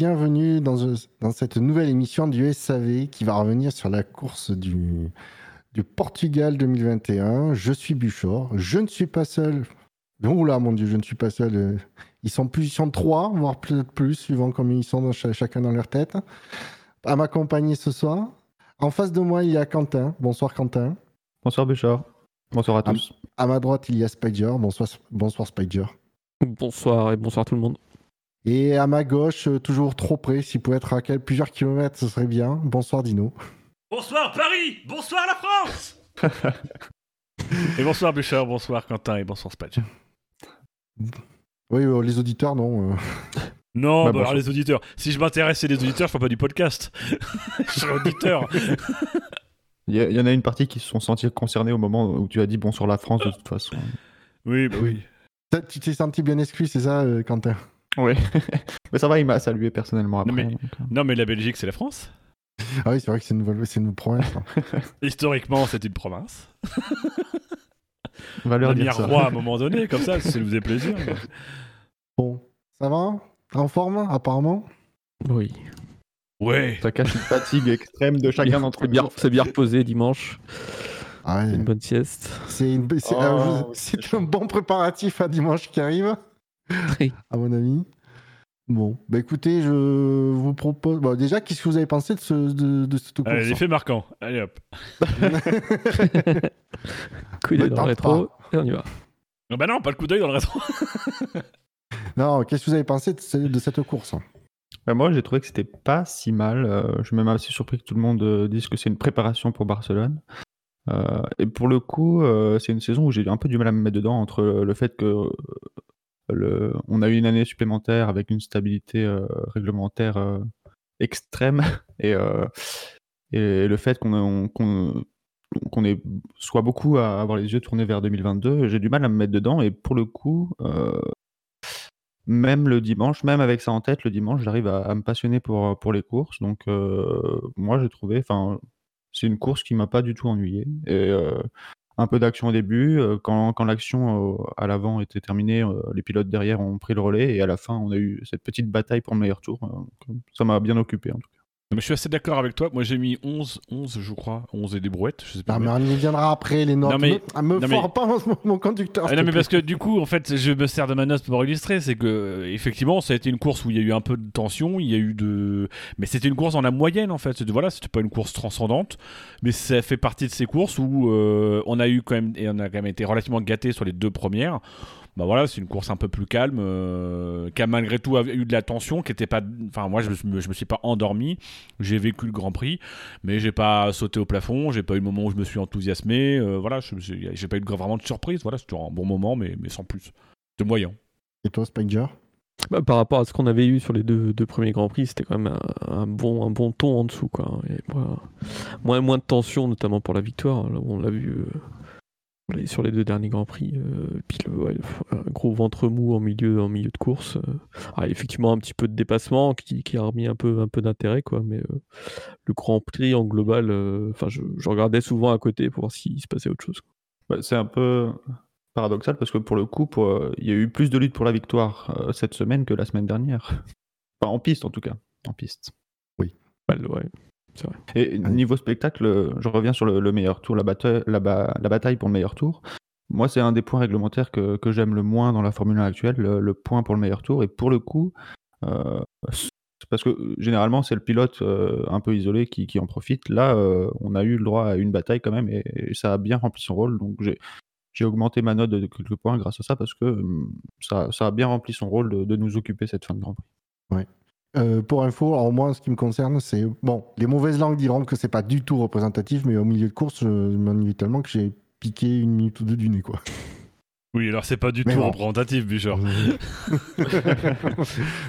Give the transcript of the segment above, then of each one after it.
Bienvenue dans, dans, cette nouvelle émission du SAV qui va revenir sur la course du, du Portugal 2021. Je suis Buchor, je ne suis pas seul. Oula, mon Dieu, je ne suis pas seul. Ils sont plus, ils sont trois, voire peut-être plus, suivant comme ils sont dans, chacun dans leur tête. À m'accompagner ce soir. En face de moi, il y a Quentin. Bonsoir Quentin. Bonsoir Buchor. Bonsoir à tous. À, ma droite, il y a Spider. Bonsoir, bonsoir Spider. Bonsoir et bonsoir tout le monde. Et à ma gauche, euh, toujours trop près, s'il pouvait être à plusieurs kilomètres, ce serait bien. Bonsoir Dino. Bonsoir Paris Bonsoir la France Et bonsoir Bouchard, bonsoir Quentin et bonsoir Spatch. Oui, euh, les auditeurs, non. Euh. Non, bah, bah alors les auditeurs. Si je m'intéressais des auditeurs, je fais pas du podcast. je suis auditeur. Il y, y, en a une partie qui se sont sentis concernés au moment où tu as dit bonsoir la France de toute façon. Oui, bah oui. Tu t'es senti bien exclu, c'est ça, Quentin? Oui. mais ça va, il m'a salué personnellement après. Non mais, la Belgique, c'est la France Ah oui, c'est vrai que c'est une, une province. Hein. Historiquement, c'est une province. On va leur dire ça. roi à un moment donné, comme ça, si ça vous fait plaisir. Bon, ça va? En forme, apparemment? Oui. Ouais. Ça cache une fatigue extrême de chacun d'entre nous. C'est bien reposé dimanche. Ah Une bonne sieste. C'est oh, un bon préparatif à dimanche qui arrive, à mon avis. Bon, bah écoutez, je vous propose. Bon, déjà, qu'est-ce que vous avez pensé de, ce, de, de cette course L'effet marquant. Allez hop. coup d'œil dans le rétro, et on y va. Non, bah non, pas le coup d'œil dans le rétro. non, qu'est-ce que vous avez pensé de, de cette course bah moi, j'ai trouvé que c'était pas si mal. Euh, je suis même assez surpris que tout le monde euh, dise que c'est une préparation pour Barcelone. Euh, et pour le coup, euh, c'est une saison où j'ai un peu du mal à me mettre dedans entre le fait que euh, on a eu une année supplémentaire avec une stabilité réglementaire extrême et, et le fait qu'on soit beaucoup à avoir les yeux tournés vers 2022, j'ai du mal à me mettre dedans et pour le coup, même le dimanche, même avec ça en tête, le dimanche, j'arrive à, me passionner pour, les courses. Donc, moi, j'ai trouvé, enfin, c'est une course qui m'a pas du tout ennuyé. Euh, un peu d'action au début. Euh, quand, quand l'action euh, à l'avant était terminée, les pilotes derrière ont pris le relais. Et à la fin, on a eu cette petite bataille pour le meilleur tour. ça m'a bien occupé en tout cas je suis assez d'accord avec toi. Moi, j'ai mis 11, 11, je crois. 11 et des brouettes. Je sais pas ah, mais on y viendra après, les notes. Non, mais, me, me pas mon, conducteur. Ah, non, mais parce que du coup, en fait, je me sers de ma note pour illustrer. C'est que, effectivement, ça a été une course où il y a eu un peu de tension. Il y a eu de. Mais c'était une course en la moyenne, en fait. Voilà, c'était pas une course transcendante. Mais ça fait partie de ces courses où euh, on a eu quand même. Et on a quand même été relativement gâté sur les deux premières bah voilà, c'est une course un peu plus calme, euh, qui a malgré tout eu de la tension, qui était pas. Enfin, moi, je me, je me suis pas endormi. J'ai vécu le Grand Prix, mais j'ai pas sauté au plafond. J'ai pas eu le moment où je me suis enthousiasmé. Euh, voilà, j'ai pas eu vraiment de surprise. Voilà, c'était un bon moment, mais, mais sans plus. De moyen. Et toi, Spiker? Bah, par rapport à ce qu'on avait eu sur les deux, deux premiers Grands Prix, c'était quand même un, bon, un bon ton en dessous. Quoi. Et, moins, moins de tension, notamment pour la victoire. Là où on l'a vu euh, sur les deux derniers Grands Prix. Euh, puis un gros ventre mou en milieu, en milieu de course. Euh. Ah, effectivement, un petit peu de dépassement qui, a remis un peu, un peu d'intérêt, quoi. Mais euh, le Grand Prix en global, enfin, je, regardais souvent à côté pour voir s'il se passait autre chose. c'est un peu paradoxal parce que pour le coup, il y a eu plus de luttes pour la victoire cette semaine que la semaine dernière. Enfin, en piste en tout cas. En piste. Oui. ouais. Et niveau spectacle, je reviens sur le, meilleur tour, la, bataille, la, bataille pour le meilleur tour. Moi, c'est un des points réglementaires que, j'aime le moins dans la Formule 1 actuelle, le, point pour le meilleur tour. Et pour le coup, euh, parce que généralement, c'est le pilote euh, un peu isolé qui, en profite. Là, euh, on a eu le droit à une bataille quand même et, ça a bien rempli son rôle. Donc, j'ai augmenté ma note de quelques points grâce à ça parce que hum, ça, a bien rempli son rôle de, de, nous occuper cette fin de Grand Prix. Ouais. Euh, pour info, alors moi, ce qui me concerne, c'est bon, les mauvaises langues diront que c'est pas du tout représentatif, mais au milieu de course, je m'ennuie tellement que j'ai piqué une minute ou deux du nez, quoi. Oui, alors c'est pas du tout représentatif, Bûcher.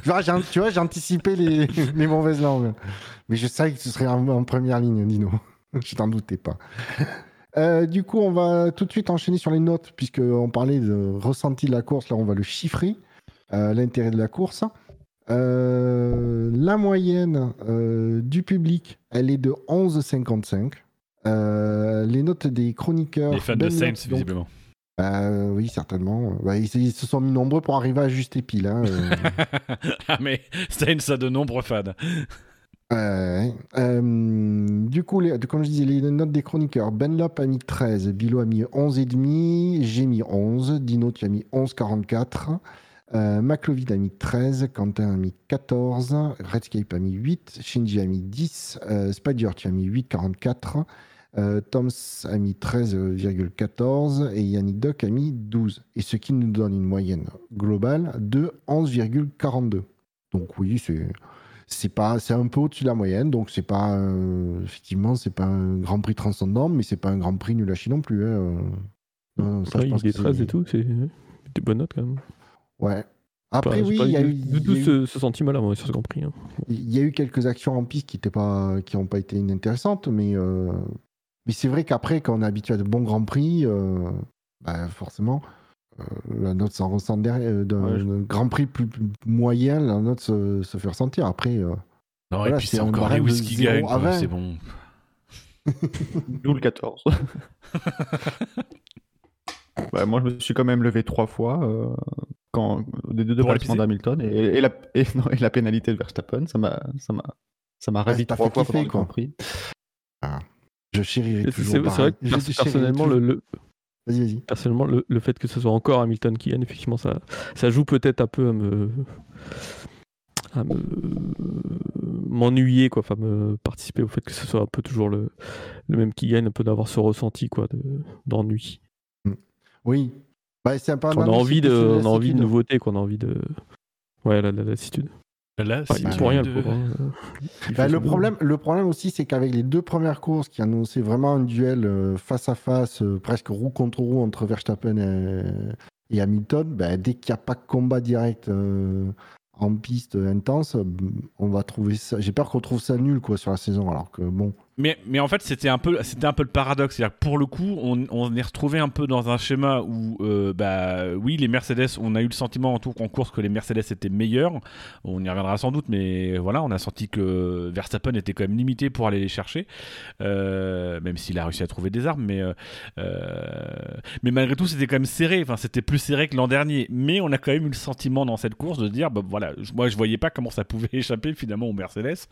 tu vois, j'ai anticipé les, mauvaises langues. Mais je savais que ce serait en, première ligne, Dino. je t'en doutais pas. Euh, du coup, on va tout de suite enchaîner sur les notes, puisqu'on parlait de ressenti de la course. Là, on va le chiffrer, euh, l'intérêt de la course. Euh, la moyenne euh, du public, elle est de 11,55. Euh, les notes des chroniqueurs. Les fans de Saints, visiblement. Euh, oui, certainement. Bah, ils, ils se sont mis nombreux pour arriver à ajuster pile. Hein, ah, mais Stein, ça de nombreux fans. Du coup, les- comme je disais, les notes des chroniqueurs. Ben Lop a mis 13, Bilo a mis 11,5, j'ai mis 11, Dino, tu as mis 11,44, euh, McLovin a mis 13, Quentin a mis 14, Redscape a mis 8, Shinji a mis 10, euh, Spider, as mis 8,44, euh, Toms a mis 13,14 et Yannick Doc a mis 12. Et ce qui nous donne une moyenne globale de 11,42. Donc oui, c'est c'est pas c'est un peu au-dessus de la moyenne donc c'est pas euh, effectivement c'est pas un grand prix transcendant mais c'est pas un grand prix nul à chier non plus hein, euh. Non, non, ça, je pense il est que 13 c'est- et tout, c'est des bonnes notes quand même. Ouais après Enfin, oui il y a du, eu tout ce, ce sentiment-là moi, sur ce Grand Prix. hein. il y a eu quelques actions en piste qui étaient pas qui ont pas été inintéressantes mais euh, mais c'est vrai qu'après quand on est habitué à de bons grands prix euh, bah, forcément euh, la note s'en ressent derrière d'un Ouais, je- d'un grand prix plus, plus moyen la note se, se fait ressentir après euh, Non, Voilà, et puis c'est encore les whisky 0 gagnent, à quoi, 20. c'est bon. Nous le 14. Bah, moi, je me suis quand même levé trois fois euh, quand des deux aller d'Hamilton et, et la, et, non, et la pénalité de Verstappen, ça m'a ça m'a ça m'a ravi trois fois pendant quoi. Grand Prix. je chérirai C'est toujours c'est- vrai que pers- personnellement, le, personnellement le, le fait que ce soit encore Hamilton qui gagne, effectivement, ça, ça joue peut-être un peu à me à me m'ennuyer quoi enfin me participer au fait que ce soit un peu toujours le, le même qui gagne un peu d'avoir ce ressenti quoi de d'ennui Oui. Bah, c'est un peu on a envie de on a envie de nouveautés qu'on a envie de ouais la, la lassitude Là, tu pour rien le de- hein. Bah, problème, le problème aussi, c'est qu'avec les deux premières courses qui annonçaient vraiment un duel euh, face à face, euh, presque roue contre roue entre Verstappen et, et Hamilton, bah, dès qu'il n'y a pas de combat direct euh, en piste intense, on va trouver ça. J'ai peur qu'on trouve ça nul quoi, sur la saison. Alors que bon, Mais, mais en fait, c'était un peu, un peu le paradoxe. C'est-à-dire pour le coup, on, est retrouvé un peu dans un schéma où, euh, bah, oui, les Mercedes, on a eu le sentiment en tout en course que les Mercedes étaient meilleurs. On y reviendra sans doute, mais voilà, on a senti que Verstappen était quand même limité pour aller les chercher, euh, même s'il a réussi à trouver des armes. Mais, euh, mais malgré tout, c'était quand même serré. Enfin, c'était plus serré que l'an dernier. Mais on a quand même eu le sentiment dans cette course de dire, bah, voilà, moi, je voyais pas comment ça pouvait échapper finalement aux Mercedes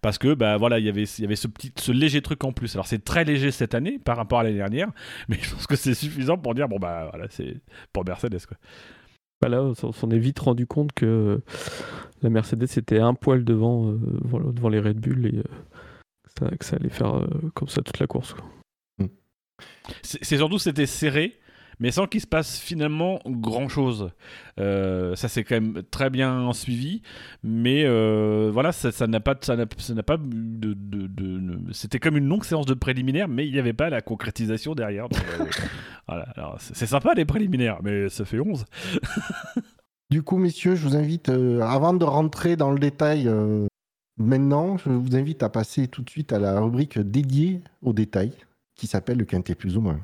parce que bah voilà il y avait il y avait ce petit ce léger truc en plus alors c'est très léger cette année par rapport à l'année dernière mais je pense que c'est suffisant pour dire bon bah voilà c'est pour Mercedes quoi Bah là, on s'en- est vite rendu compte que la Mercedes était un poil devant, euh, voilà, devant les Red Bull et euh, que, ça, que ça allait faire euh, comme ça toute la course. quoi. c'est c'est surtout c'était serré mais sans qu'il se passe finalement grand chose ça c'est quand même très bien suivi mais euh, voilà ça n'a pas ça n'a ça n'a pas de, de- de- c'était comme une longue séance de préliminaire mais il n'y avait pas la concrétisation derrière. Donc, euh, voilà. Alors c'est c'est sympa les préliminaires mais ça fait 11 Du coup, messieurs, je vous invite, euh, avant de rentrer dans le détail euh, maintenant, je vous invite à passer tout de suite à la rubrique dédiée au détail, qui s'appelle le quintet plus ou moins.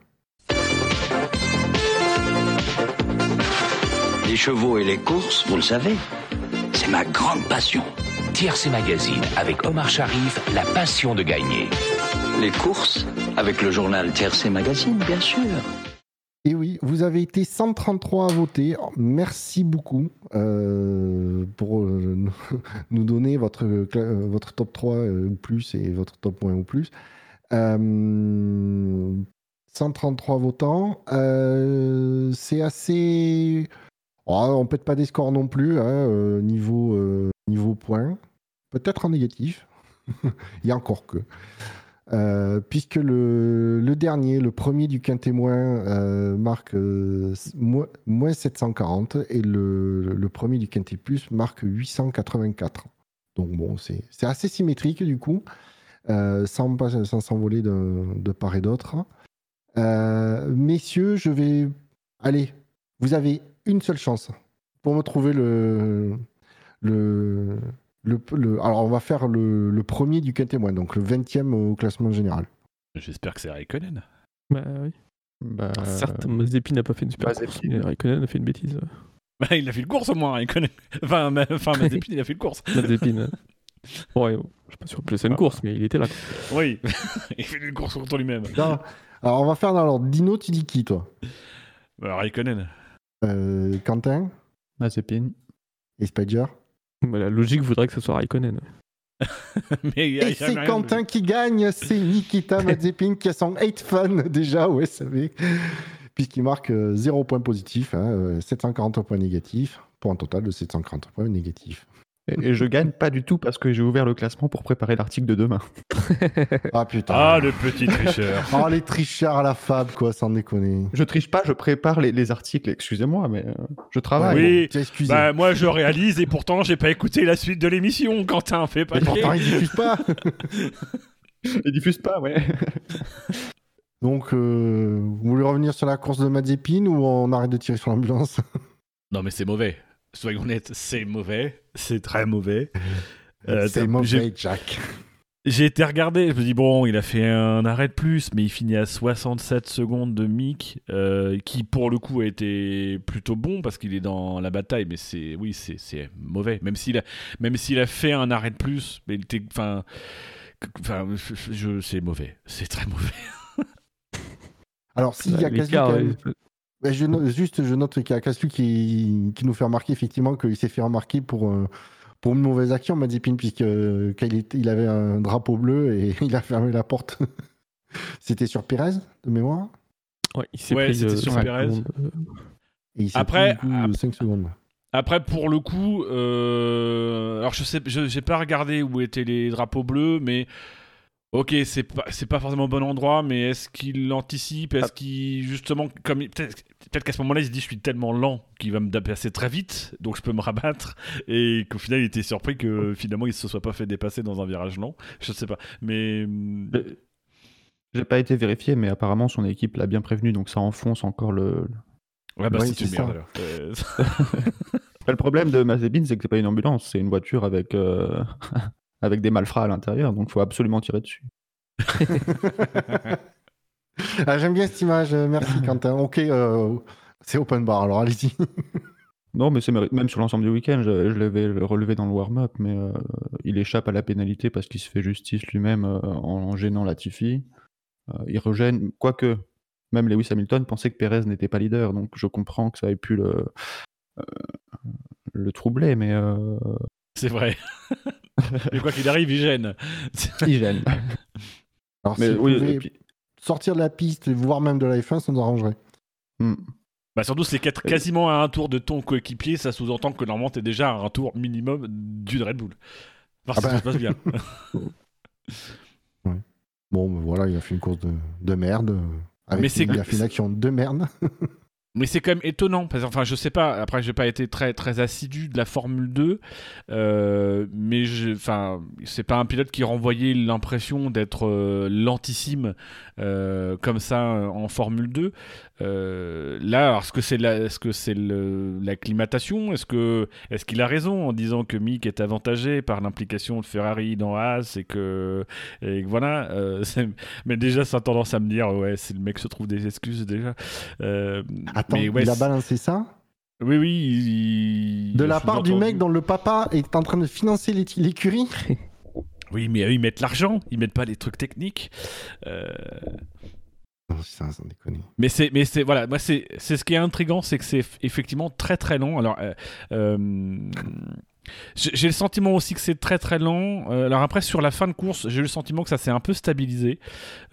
Les chevaux et les courses, vous le savez, c'est ma grande passion. TRC Magazine avec Omar Sharif, la passion de gagner. Les courses, avec le journal TRC Magazine, bien sûr. Et oui, vous avez été 133 à voter. Merci beaucoup euh, pour euh, nous- donner votre, euh, votre top 3 euh, ou plus et votre top moins ou plus. Euh, 133 votants. Euh, c'est assez. Oh, on pète pas des scores non plus, hein, euh, niveau, euh, niveau points. Peut-être en négatif. Il y a encore que. Euh, puisque le, dernier, le premier du quintémoin, euh, marque mo- moins 740 et le, premier du quintet plus marque 884. Donc bon, c'est assez symétrique du coup, sans, s'envoler de, de part et d'autre. Messieurs, je vais... Allez, vous avez une seule chance pour me trouver le... le, le, le- alors, on va faire le, le premier du quintémoin, donc le 20e au classement général. j'espère que c'est Raikkonen Bah oui. Bah, Certes, Mazepin n'a pas fait une super Mazepin. course, mais Raikkonen a fait une bêtise. Bah, il a fait une course au moins, Raikkonen. Enfin, ma- enfin Mazepin, il a fait une course. Mazepin. ouais, je sais pas si on peut ça une course, mais il était là. Oui, il fait une course contre lui-même. Alors, on va faire dans l'ordre. Dino, tu dis qui, toi? Euh, Raikkonen. Euh, Quentin Mazepin. et Spider. Bah, la logique voudrait que ce soit Raikkonen. Mais il y a- Et c'est de- Quentin qui gagne, c'est Nikita Mazepin qui a son 8 fun déjà au SAV, puisqu'il marque 0 points positifs, hein, euh, 740 points négatifs, pour un total de 740 points négatifs. Et, et je gagne pas du tout parce que j'ai ouvert le classement pour préparer l'article de demain. Ah putain. Ah, le petit tricheur. Oh, les tricheurs à la fab, quoi, sans déconner. Je triche pas, je prépare les, les articles. Excusez-moi, mais euh, je travaille. Oui. bon, bah, moi, je réalise et pourtant, j'ai pas écouté la suite de l'émission. Quentin, fais pas Et pourtant, chier. ils diffusent pas. Ils diffusent pas, ouais. Donc, euh, vous voulez revenir sur la course de Mazepin ou on arrête de tirer sur l'ambulance Non, mais c'est mauvais. Soyons honnêtes, c'est mauvais. C'est très mauvais. Euh, C'est j'ai- mauvais, Jack. J'ai été regardé, je me dis, bon, il a fait un arrêt de plus, mais il finit à 67 secondes de Mick, euh, qui pour le coup a été plutôt bon parce qu'il est dans la bataille, mais c'est, oui, c'est, c'est mauvais. Même s'il a, même s'il a fait un arrêt de plus, mais il était, enfin, c'est mauvais, c'est très mauvais. Alors, s'il y a ouais, je note- juste, je note qu'il y a Casu qui, qui nous fait remarquer effectivement qu'il s'est fait remarquer pour, euh, pour une mauvaise action, Mazepin, puisque euh, quand il, était- il avait un drapeau bleu et il a fermé la porte. C'était sur Pérez, de mémoire ouais, il s'est Ouais, pris c'était euh, sur cinq Perez. secondes, et il s'est Après, pris, du coup, ap- 5 secondes. Après, pour le coup, euh, alors je sais, je j'ai pas regardé où étaient les drapeaux bleus, mais ok, c'est pas, c'est pas forcément au bon endroit, mais est-ce qu'il anticipe, est-ce qu'il justement, comme peut-être, peut-être qu'à ce moment-là, il se dit, je suis tellement lent qu'il va me dépasser très vite, donc je peux me rabattre, et qu'au final, il était surpris que finalement, il se soit pas fait dépasser dans un virage lent. Je sais pas, mais J'ai- J'ai pas été vérifié, mais apparemment son équipe l'a bien prévenu, donc ça enfonce encore le. ouais, bah c'est une merde. alors. Euh, Le problème de Mazepin, c'est que c'est pas une ambulance, c'est une voiture avec, euh, avec des malfrats à l'intérieur, donc faut absolument tirer dessus. Ah, J'aime bien cette image, euh, merci Quentin. Ok, euh, c'est open bar, alors allez-y. Non, mais c'est même sur l'ensemble du week-end, je, je l'avais relevé dans le warm-up, mais euh, il échappe à la pénalité parce qu'il se fait justice lui-même euh, en, gênant Latifi. Euh, il regène, quoique même Lewis Hamilton pensait que Perez n'était pas leader, donc je comprends que ça ait pu le, euh, le troubler, mais euh, c'est vrai. mais quoi qu'il arrive, il gêne. il gêne. Alors, mais si oui, puis- sortir de la piste, voire même de la F1, ça nous arrangerait. Hmm. Bah surtout, c'est qu'être Oui. quasiment à un tour de ton coéquipier, ça sous-entend que normalement, t'es déjà à un tour minimum d'une Red Bull. Enfin, Ah ça bah. se passe bien. Bon, ben voilà, il a fait une course de, de merde. euh, Avec Mais c'est il a fait une action de merde. Mais c'est quand même étonnant. Parce, enfin, je sais pas. Après, j'ai pas été très très assidu de la Formule 2, euh, mais enfin, c'est pas un pilote qui renvoyait l'impression d'être euh, lentissime euh, comme ça euh, en Formule 2. Euh, là, alors, est-ce que c'est la, est-ce que c'est le- l'acclimatation? Est-ce que est-ce qu'il a raison en disant que Mick est avantagé par l'implication de Ferrari dans Haas et que et que voilà. euh, c'est- mais déjà, ça a tendance à me dire ouais, c'est le mec se trouve des excuses déjà. Euh, Attends, mais ouais, il a balancé ça? Oui, oui. il- De il la part du mec dont le papa est en train de financer l'é- l'écurie? Oui, mais eux, ils mettent l'argent, ils mettent pas les trucs techniques. Euh, Non, ça, sans déconner. Mais c'est, mais c'est, voilà, moi, c'est, c'est ce qui est intriguant, c'est que c'est eff- effectivement très très lent. Alors, euh, euh, j'ai le sentiment aussi que c'est très très lent. Euh, alors après, sur la fin de course, j'ai eu le sentiment que ça s'est un peu stabilisé.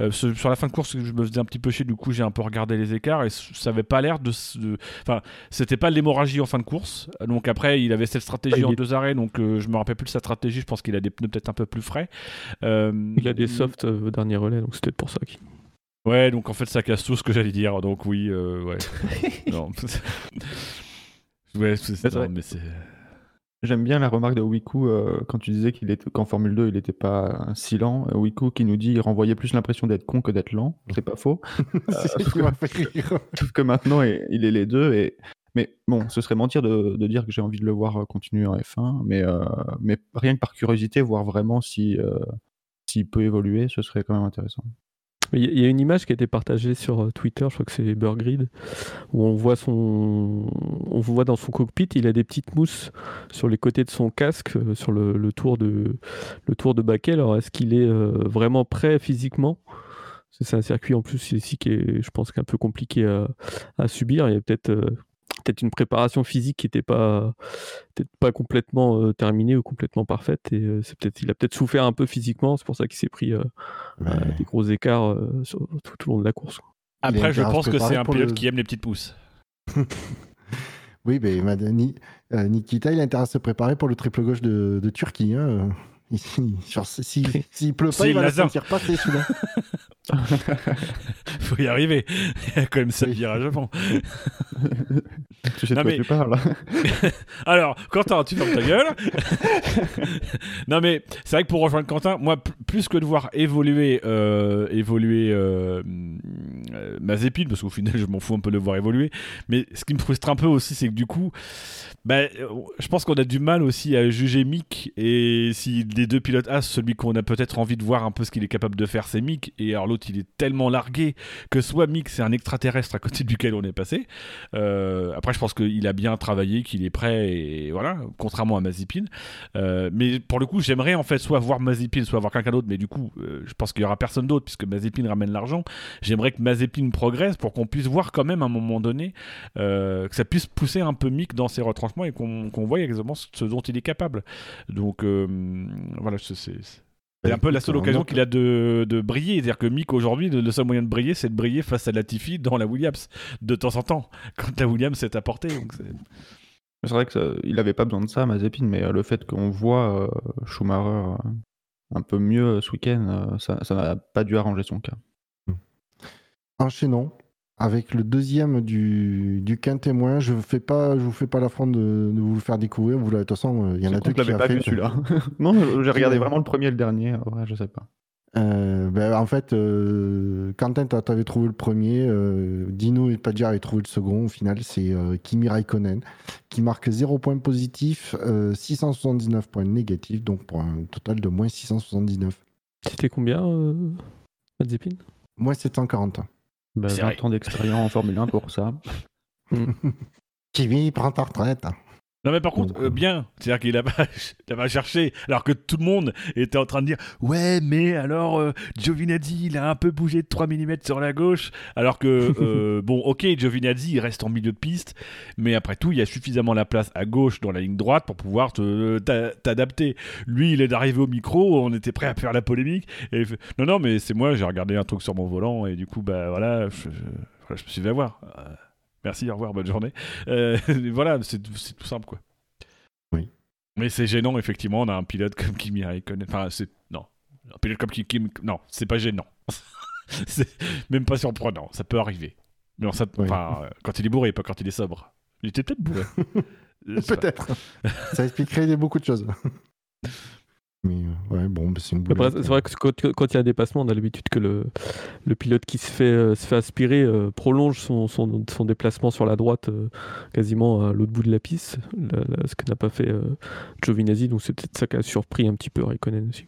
Euh, sur la fin de course, je me faisais un petit peu chier, du coup, j'ai un peu regardé les écarts et ça avait pas l'air de, de- enfin, c'était pas l'hémorragie en fin de course. Donc après, il avait cette stratégie Il en est- deux arrêts, donc euh, je me rappelle plus de sa stratégie. Je pense qu'il a des pneus peut-être un peu plus frais. Euh, Il a des softs au dernier relais, donc peut-être pour ça qu'il. Ouais, donc en fait, ça casse tout ce que j'allais dire. Donc oui, ouais. non. ouais, c'est J'aime bien la remarque de Wiku euh, quand tu disais qu'il était qu'en Formule 2 il n'était pas si lent. Euh, Wiku qui nous dit il renvoyait plus l'impression d'être con que d'être lent. C'est pas faux. C'est ce qui m'a fait rire. Sauf que maintenant il est les deux. Et... Mais bon, ce serait mentir de, de dire que j'ai envie de le voir euh, continuer en F1. Mais, euh, mais rien que par curiosité, voir vraiment si, euh, s'il peut évoluer, ce serait quand même intéressant. Il y a- une image qui a été partagée sur euh, Twitter, je crois que c'est Burgrid, où on voit son, on voit dans son cockpit, il a des petites mousses sur les côtés de son casque, euh, sur le, tour de, le tour de baquet. Alors est-ce qu'il est euh, vraiment prêt physiquement? C'est un circuit en plus ici qui est, je pense, qui est un peu compliqué à, à subir. Il y a peut-être peut-être une préparation physique qui n'était pas peut-être pas complètement euh, terminée ou complètement parfaite. Et euh, c'est peut-être il a peut-être souffert un peu physiquement. C'est pour ça qu'il s'est pris euh, Ouais. euh, des gros écarts euh, sur- tout au long de la course. quoi. Après, je pense que c'est un pilote le- qui aime les petites pousses. Oui, mais Ni- euh, Nikita, il a intérêt à se préparer pour le triple gauche de, de Turquie. Hein. S'il si, pleut pas, il va laser. sentir passer celui-là. Faut y arriver. Il y a quand même 7 Oui. virages avant. Tu sais de Non, quoi mais- tu parles. Alors, Quentin, tu fermes ta gueule. non, mais c'est vrai que pour rejoindre Quentin, moi, plus que de voir évoluer, euh, évoluer euh, euh, Mazepin, parce qu'au final, je m'en fous un peu de voir évoluer, mais ce qui me frustre un peu aussi, c'est que du coup, bah, euh, je pense qu'on a du mal aussi à juger Mick, et si deux pilotes As, celui qu'on a peut-être envie de voir un peu ce qu'il est capable de faire, c'est Mick, et alors l'autre, il est tellement largué que soit Mick, c'est un extraterrestre à côté duquel on est passé, euh, après, je pense qu'il a bien travaillé, qu'il est prêt, et voilà, contrairement à Mazepin. Euh, mais pour le coup, j'aimerais en fait soit voir Mazepin, soit voir quelqu'un d'autre, mais du coup, euh, je pense qu'il y aura personne d'autre puisque Mazepin ramène l'argent. J'aimerais que Mazepin progresse pour qu'on puisse voir quand même à un moment donné euh, que ça puisse pousser un peu Mick dans ses retranchements et qu'on qu'on voie exactement ce dont il est capable. Donc voilà, c'est- un peu la seule occasion qu'il a de, de briller. C'est-à-dire que Mick, aujourd'hui, le seul moyen de briller, c'est de briller face à Latifi dans la Williams, de temps en temps, quand la Williams s'est apportée. C'est- vrai qu'il n'avait pas besoin de ça, Mazepin, mais euh, le fait qu'on voit euh, Schumacher euh, un peu mieux euh, ce week-end, euh, ça ça n'a pas dû arranger son cas. Enchaînons avec le deuxième du, du quintémoin. Je ne fais pas, je vous fais pas l'affront de, de vous le faire découvrir. Vous, l'avez- de toute façon, euh, il y en a deux qui l'avais a pas fait. vu celui-là. non, j'ai regardé vraiment le premier et le dernier. Ouais, je sais pas. Euh, ben, en fait, euh, Quentin, tu avais trouvé le premier. euh, Dino et Padja avaient trouvé le second. Au final, c'est euh, Kimi Raikkonen qui marque 0 points positifs, euh, 679 points négatifs, donc pour un total de moins 679. C'était combien, euh, Mazepin? Moins 740. Bah, C'est 20 vrai. ans d'expérience en Formule 1 pour ça. Kimi prend ta retraite. Non mais par contre, Donc, euh, euh, bien, c'est-à-dire qu'il a pas, il a pas cherché, alors que tout le monde était en train de dire ouais mais alors euh, Giovinazzi il a un peu bougé de 3 mm sur la gauche, alors que euh, bon ok Giovinazzi il reste en milieu de piste, mais après tout il y a suffisamment la place à gauche dans la ligne droite pour pouvoir te- t'a- t'adapter. Lui il est arrivé au micro, on était prêt à faire la polémique, et fait, non non mais c'est moi j'ai regardé un truc sur mon volant et du coup bah voilà je, je- voilà, je me suis fait avoir. Merci, au revoir, bonne journée. Euh, voilà, c'est tout simple, quoi. Oui. Mais c'est gênant, effectivement, on a un pilote comme Kimi Raikkonen. Enfin, c'est... Non. Un pilote comme Kimi... Kim- Non, c'est pas gênant. c'est même pas surprenant, ça peut arriver. Mais on s'att- Oui. enfin, euh, quand il est bourré, pas quand il est sobre. Il était peut-être bourré. Euh, Peut-être. Ça expliquerait beaucoup de choses. Mais euh, ouais, bon, bah, c'est une Après, boulette. C'est vrai que quand, il y a un dépassement, on a l'habitude que le, le pilote qui se fait, euh, se fait aspirer euh, prolonge son, son, son déplacement sur la droite euh, quasiment à l'autre bout de la piste, ce que n'a pas fait euh, Giovinazzi. Donc c'est peut-être ça qui a surpris un petit peu Raikkonen aussi.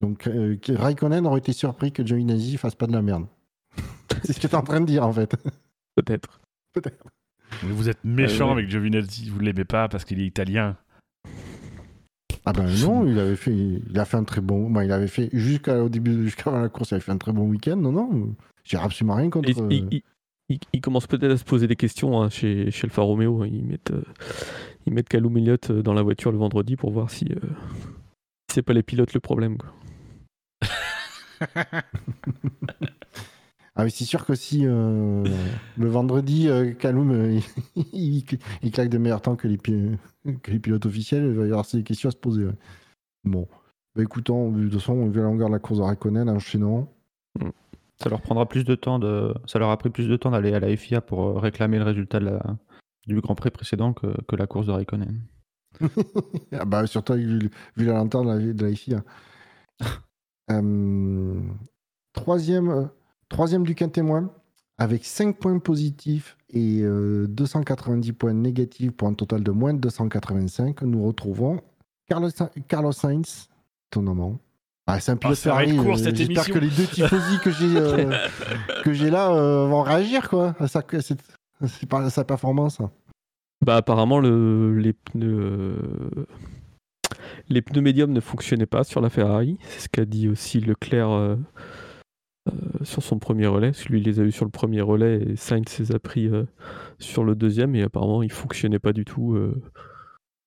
Donc, euh, Raikkonen aurait été surpris que Giovinazzi fasse pas de la merde. c'est ce que tu es en train de dire, en fait. Peut-être. Peut-être. Mais vous êtes méchant Euh, avec Giovinazzi, vous l'aimez pas parce qu'il est italien. Ah ben non, il avait fait, il a fait un très bon. bon, il avait fait jusqu'au début, jusqu'avant la course, il avait fait un très bon week-end. Non, non, j'ai absolument rien contre. Et il, il- il- il commence peut-être à se poser des questions hein, chez, chez Alfa Romeo. Ils mettent, euh, ils mettent Calum Elliott euh, dans la voiture le vendredi pour voir si, euh, si c'est pas les pilotes le problème. quoi. Ah, mais c'est sûr que si euh, le vendredi, euh, Kaloum, euh, il, claque des meilleurs temps que les, pi- que les pilotes officiels, il va y avoir ces questions à se poser. ouais. Bon, bah, écoutons, de toute façon, on va longueur de la course de Raikkonen, enchaînons. Ça leur prendra plus de temps de, ça leur a pris plus de temps d'aller à la FIA pour euh, réclamer le résultat de la- du Grand Prix précédent que, que la course de Raikkonen. Ah bah, surtout vu, vu la lenteur de la, de la FIA. Euh, troisième, troisième du quintémoin, avec 5 points positifs et euh, 290 points négatifs pour un total de moins de 285, nous retrouvons Carlos, Carlos Sainz, étonnamment. Ah, c'est un pilote être Ferrari, euh, J'espère que les deux tifosi que j'ai euh, que j'ai là euh, vont réagir quoi, à sa, à performance. Bah apparemment le, les pneus euh, les pneus médiums ne fonctionnaient pas sur la Ferrari. C'est ce qu'a dit aussi Leclerc euh, euh, sur son premier relais. Parce que lui, il les a eu sur le premier relais et Sainz les a pris euh, sur le deuxième. Et apparemment, il fonctionnait pas du tout euh,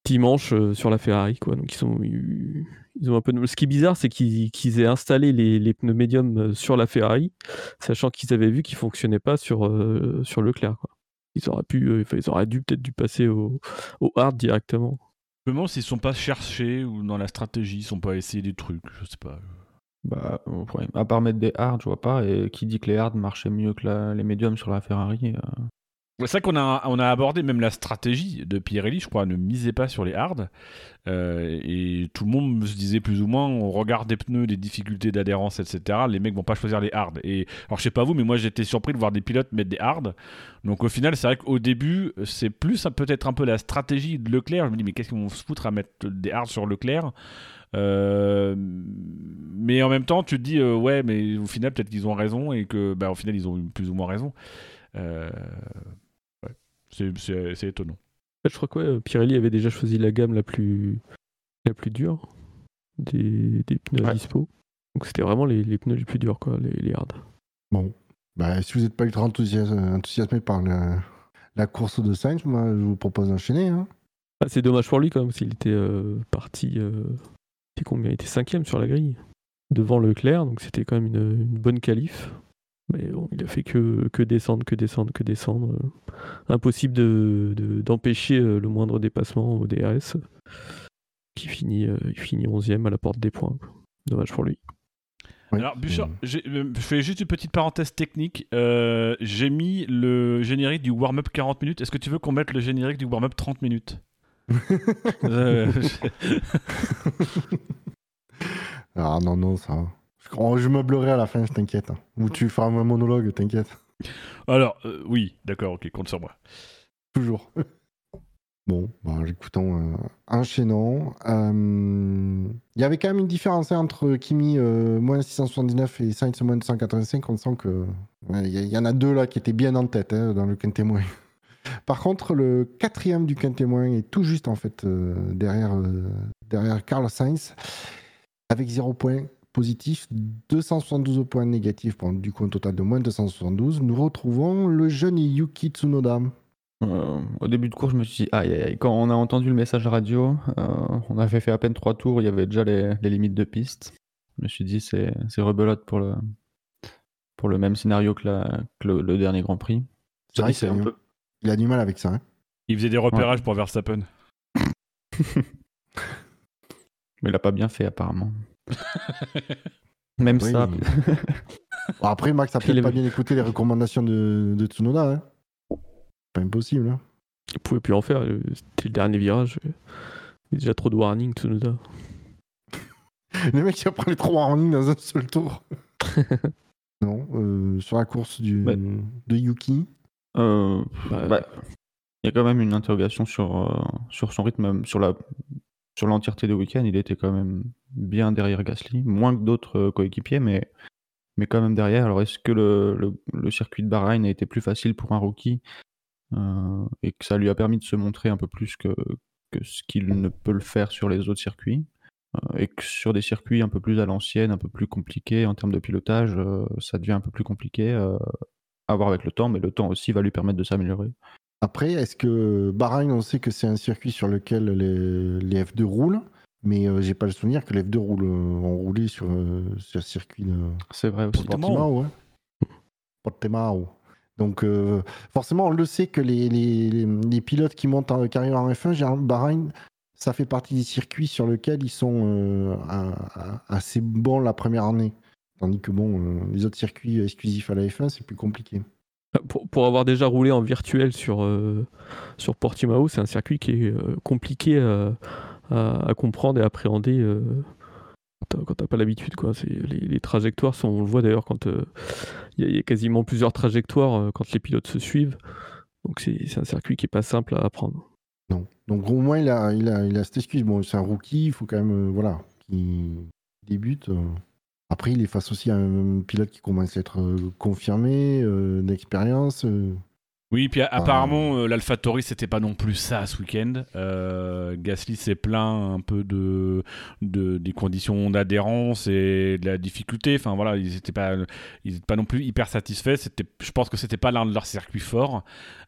dimanche euh, sur la Ferrari. Quoi. Donc, ils, sont, ils, ont un peu Ce qui est bizarre, c'est qu'ils qu'ils aient installé les, pneus médiums euh, sur la Ferrari, sachant qu'ils avaient vu qu'ils fonctionnaient pas sur, euh, sur Leclerc. Ils auraient pu, euh, ils auraient dû peut-être dû passer au, au hard directement. Demande s'ils sont pas cherchés ou dans la stratégie, ils sont pas essayé des trucs, je sais pas. Bah, euh, ouais, à part mettre des hards, je vois pas. Et qui dit que les hards marchaient mieux que les médiums sur la Ferrari euh, C'est vrai qu'on a, on a abordé même la stratégie de Pirelli, je crois, ne misez pas sur les hards. Euh, et tout le monde se disait plus ou moins, on regarde des pneus, des difficultés d'adhérence, etc. Les mecs vont pas choisir les hards. Et alors je sais pas vous, mais moi j'étais surpris de voir des pilotes mettre des hards. Donc au final, c'est vrai qu'au début, c'est plus peut-être un peu la stratégie de Leclerc. Je me dis, mais qu'est-ce qu'ils vont se foutre à mettre des hards sur Leclerc? Euh, mais en même temps, tu te dis, euh, ouais, mais au final, peut-être qu'ils ont raison et que, bah, au final, ils ont eu plus ou moins raison. Euh, ouais. C'est- C'est c'est étonnant. Je crois que ouais, Pirelli avait déjà choisi la gamme la plus, la plus dure des, des pneus à Ouais. dispo. Donc c'était vraiment les, les pneus les plus durs, quoi, les, les hard. Bon, bah, si vous n'êtes pas ultra enthousias- enthousiasmé par la, la course de Sainz, moi je vous propose d'enchaîner. Hein. Ah, c'est dommage pour lui quand même, s'il était euh, parti. Euh, était combien? Il était cinquième sur la grille, devant Leclerc, donc c'était quand même une, une bonne qualif. Mais bon, il a fait que, que descendre, que descendre, que descendre. euh. Impossible de- de- d'empêcher euh, le moindre dépassement au DRS. Qui finit, euh, il finit 11ème à la porte des points. quoi. Dommage pour lui. Oui. Alors, Bouchard, euh, je fais juste une petite parenthèse technique. Euh, j'ai mis le générique du warm-up 40 minutes. Est-ce que tu veux qu'on mette le générique du warm-up 30 minutes? Euh, Ah non, non, ça. va. Je, je meublerai à la fin, je t'inquiète. hein. Ou tu feras un monologue, t'inquiète. Alors, euh, oui, d'accord, ok, compte sur moi. Toujours. Bon, bah, écoutons, euh, enchaînons. Euh, Il y avait quand même une différence hein, entre Kimi euh, moins 679 et Sainz moins 285. On sent que ouais, il y, en a deux là qui étaient bien en tête hein, dans le quintémoin. Par contre, le quatrième du quintémoin est tout juste en fait euh, derrière, euh, derrière Carlos Sainz avec 0 points positif, 272 points négatifs, pour du coup un total de moins 272. Nous retrouvons le jeune Yuki Tsunoda. Euh, au début de cours, je me suis dit, aïe, aïe, aïe. Quand on a entendu le message radio, on avait fait à peine trois tours, il y avait déjà les, les limites de piste. Je me suis dit, c'est c'est rebelote pour le, pour le même scénario que, la- que le, le dernier Grand Prix. C'est vrai C'est qu'il un peu- il a du mal avec ça. hein. Il faisait des repérages pour Verstappen. Mais il a pas bien fait, apparemment. même Oui. ça. Bon, après, Max a peut-être est- pas bien écouté les recommandations de, de Tsunoda. hein. Pas impossible. hein. Il pouvait plus en faire. euh, C'était le dernier virage. Il y a déjà trop de warning, Tsunoda. Le mec qui a pris les trois ligne dans un seul tour. non, euh, sur la course du, Ouais. de Yuki. Euh, Bah, bah, il y a quand même une interrogation sur, euh, sur son rythme, sur la sur l'entièreté du week-end. Il était quand même bien derrière Gasly, moins que d'autres euh, coéquipiers, mais, mais quand même derrière. Alors, est-ce que le, le, le circuit de Bahreïn a été plus facile pour un rookie euh, et que ça lui a permis de se montrer un peu plus que, que ce qu'il ne peut le faire sur les autres circuits et que sur des circuits un peu plus à l'ancienne, un peu plus compliqués en termes de pilotage, euh, ça devient un peu plus compliqué euh, à voir avec le temps, mais le temps aussi va lui permettre de s'améliorer. Après, est-ce que Bahreïn, on sait que c'est un circuit sur lequel les, les F2 roulent, mais euh, j'ai pas le souvenir que les F2 roulent, euh, ont roulé sur, euh, sur le circuit de C'est vrai aussi. Portimao. Ouais. Portimao. Donc, euh, forcément, on le sait que les, les, les- pilotes qui, montent en, qui arrivent en F1, généralement, Bahreïn, ça fait partie des circuits sur lesquels ils sont euh, à- à- assez bons la première année. Tandis que bon, euh, les autres circuits exclusifs à la F1, c'est plus compliqué. Pour, pour avoir déjà roulé en virtuel sur, euh, sur Portimao, c'est un circuit qui est euh, compliqué à, à- à comprendre et appréhender euh, quand t'as- pas l'habitude. quoi. C'est- Les, les trajectoires sont, on le voit d'ailleurs quand euh, il y, a- il y a quasiment plusieurs trajectoires euh, quand les pilotes se suivent. Donc c'est c'est un circuit qui est pas simple à apprendre. Non. Donc au moins, il a, il a, il a cette excuse. Bon, c'est un rookie, il faut quand même, euh, voilà, qu'il débute. Euh. Après, il est face aussi à un pilote qui commence à être euh, confirmé, euh, d'expérience. euh. Oui, puis apparemment, euh, l'AlphaTauri, c'était pas non plus ça ce week-end. Euh, Gasly s'est plaint un peu de, de des conditions d'adhérence et de la difficulté. Enfin voilà, ils n'étaient pas, ils étaient pas non plus hyper satisfaits. Je pense que c'était pas l'un de leurs circuits forts.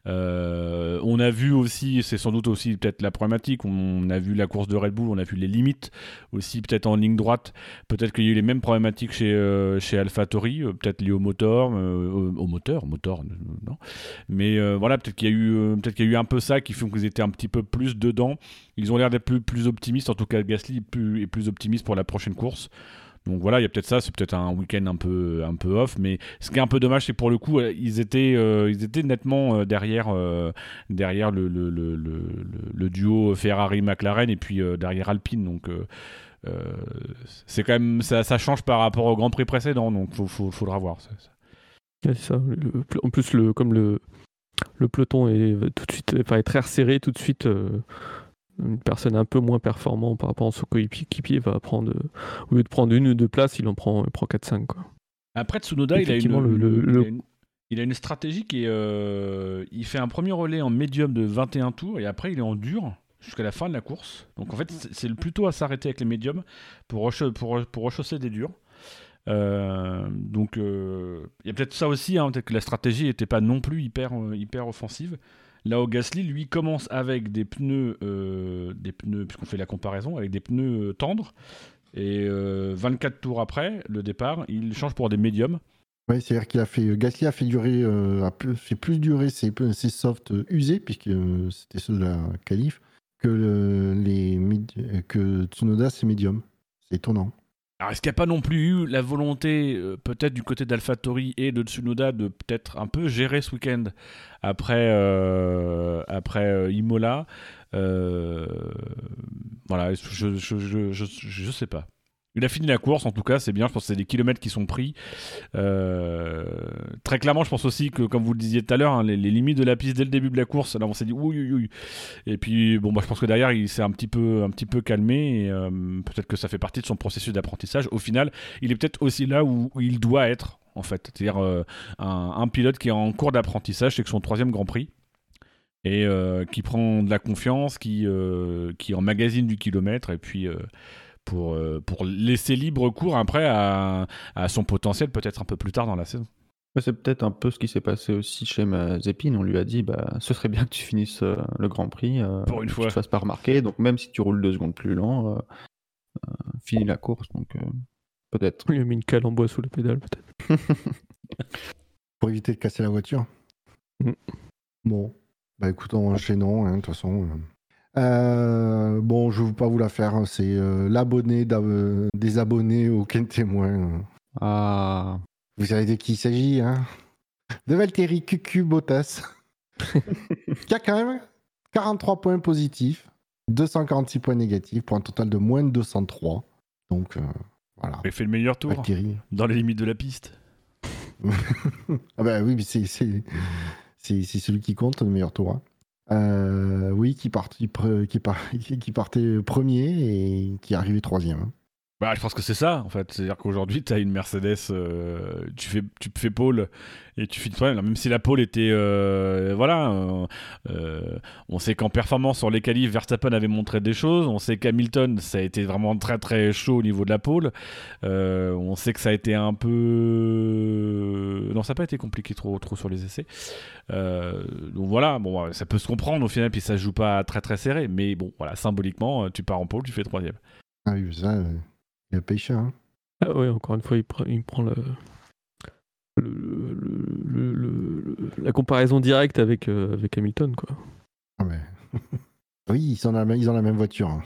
Euh, on a vu aussi, c'est sans doute aussi peut-être la problématique, on a vu la course de Red Bull, on a vu les limites aussi peut-être en ligne droite, peut-être qu'il y a eu les mêmes problématiques chez, euh, chez AlphaTauri, euh, peut-être liées au moteur, au moteur, moteur, non. Mais voilà, peut-être qu'il y a eu qu'il y a eu un peu ça qui fait qu'ils étaient un petit peu plus dedans. Ils ont l'air d'être plus, plus optimistes, en tout cas Gasly est plus optimiste pour la prochaine course. Donc voilà, il y a peut-être ça, c'est peut-être un week-end un peu, un peu off, mais ce qui est un peu dommage, c'est pour le coup, euh, ils étaient, euh, ils étaient nettement euh, derrière, derrière le, duo Ferrari-McLaren et puis derrière Alpine. Donc c'est quand même, ça, change par rapport au Grand Prix précédent, donc il faudra voir. Ça, ça. en plus, le, comme le, le peloton est tout de suite, enfin, est très resserré, tout de suite une personne un peu moins performante par rapport à son coéquipier va prendre, au lieu de prendre une ou deux places, il en prend, il prend 4-5. Quoi. Après, Tsunoda, il a, une, il, a une, stratégie qui est. Euh, il fait un premier relais en médium de 21 tours et après, il est en dur jusqu'à la fin de la course. Donc en fait, c'est plutôt à s'arrêter avec les médiums pour, pour, pour rechausser des durs. Euh, donc euh, il y a peut-être ça aussi, hein, peut-être que la stratégie n'était pas non plus hyper, hyper offensive. Là, au Gasly, lui, commence avec des pneus, euh, des pneus puisqu'on fait la comparaison, avec des pneus euh, tendres. Et 24 euh, tours après le départ, il change pour des médiums. Oui, c'est-à-dire qu'il a fait. Gasly a fait durer, a plus, fait plus durer ses, ses softs usés, puisque c'était ceux de la qualif, que, les, que Tsunoda, c'est médium. C'est étonnant. Alors, est-ce qu'il n'y a pas non plus eu la volonté, euh, peut-être du côté d'AlphaTauri et de Tsunoda, de peut-être un peu gérer ce week-end après, euh, après euh, Imola? Voilà, je je, je, je, je, sais pas. Il a fini la course, en tout cas, c'est bien. Je pense que c'est des kilomètres qui sont pris. Euh, très clairement, je pense aussi que, comme vous le disiez tout à l'heure, hein, les, limites de la piste dès le début de la course, là, on s'est dit oui, oui, oui. Et puis, bon, bah, je pense que derrière, il s'est un petit peu, un petit peu calmé. Et euh, peut-être que ça fait partie de son processus d'apprentissage. Au final, il est peut-être aussi là où, il doit être, en fait. C'est-à-dire euh, un, pilote qui est en cours d'apprentissage, c'est que son troisième Grand Prix et qui prend de la confiance, qui, qui emmagasine du kilomètre et puis pour, euh, pour laisser libre cours après à, à son potentiel peut-être un peu plus tard dans la saison. C'est peut-être un peu ce qui s'est passé aussi chez Mazepin. On lui a dit bah, ce serait bien que tu finisses euh, le Grand Prix. Euh, pour une fois. Que tu te fasses pas remarquer. Donc, même si tu roules deux secondes plus lent, finis la course. Donc, peut-être. Il a mis une cale en bois sous le pédale, peut-être. pour éviter de casser la voiture. Mm. Bon. Bah écoute, en enchaînant, hein, de toute façon. Euh, bon, je ne veux pas vous la faire. Hein, c'est euh, l'abonné euh, des abonnés aucun témoin. Ah. Vous savez de qui il s'agit, hein? De Valtteri Cucu Bottas. qui a quand même 43 points positifs, 246 points négatifs pour un total de moins de 203. Donc, voilà. Il fait le meilleur tour dans les limites de la piste. ah bah oui, c'est celui qui compte, le meilleur tour. Hein. Euh, oui, qui, qui, qui, partait premier et qui arrivé troisième. Bah, je pense que c'est ça, en fait. C'est-à-dire qu'aujourd'hui, tu as une Mercedes, euh, tu, fais, tu fais pole et tu finis toi Même si la pole était. Euh, voilà. Euh, on sait qu'en performance sur les qualifs, Verstappen avait montré des choses. On sait qu'Hamilton, ça a été vraiment très très chaud au niveau de la pole. on sait que ça a été un peu. Non, ça n'a pas été compliqué trop, trop sur les essais. donc voilà, bon, ça peut se comprendre au final, puis ça joue pas très très serré. Mais bon, voilà, symboliquement, tu pars en pole, tu fais troisième. Ah oui, ça. Il a pêché, hein Ah ouais, encore une fois, il, il prend le, le, le, la comparaison directe avec, euh, avec Hamilton, quoi. Ah ouais. oui, ils, sont la, ils ont la même voiture. Hein.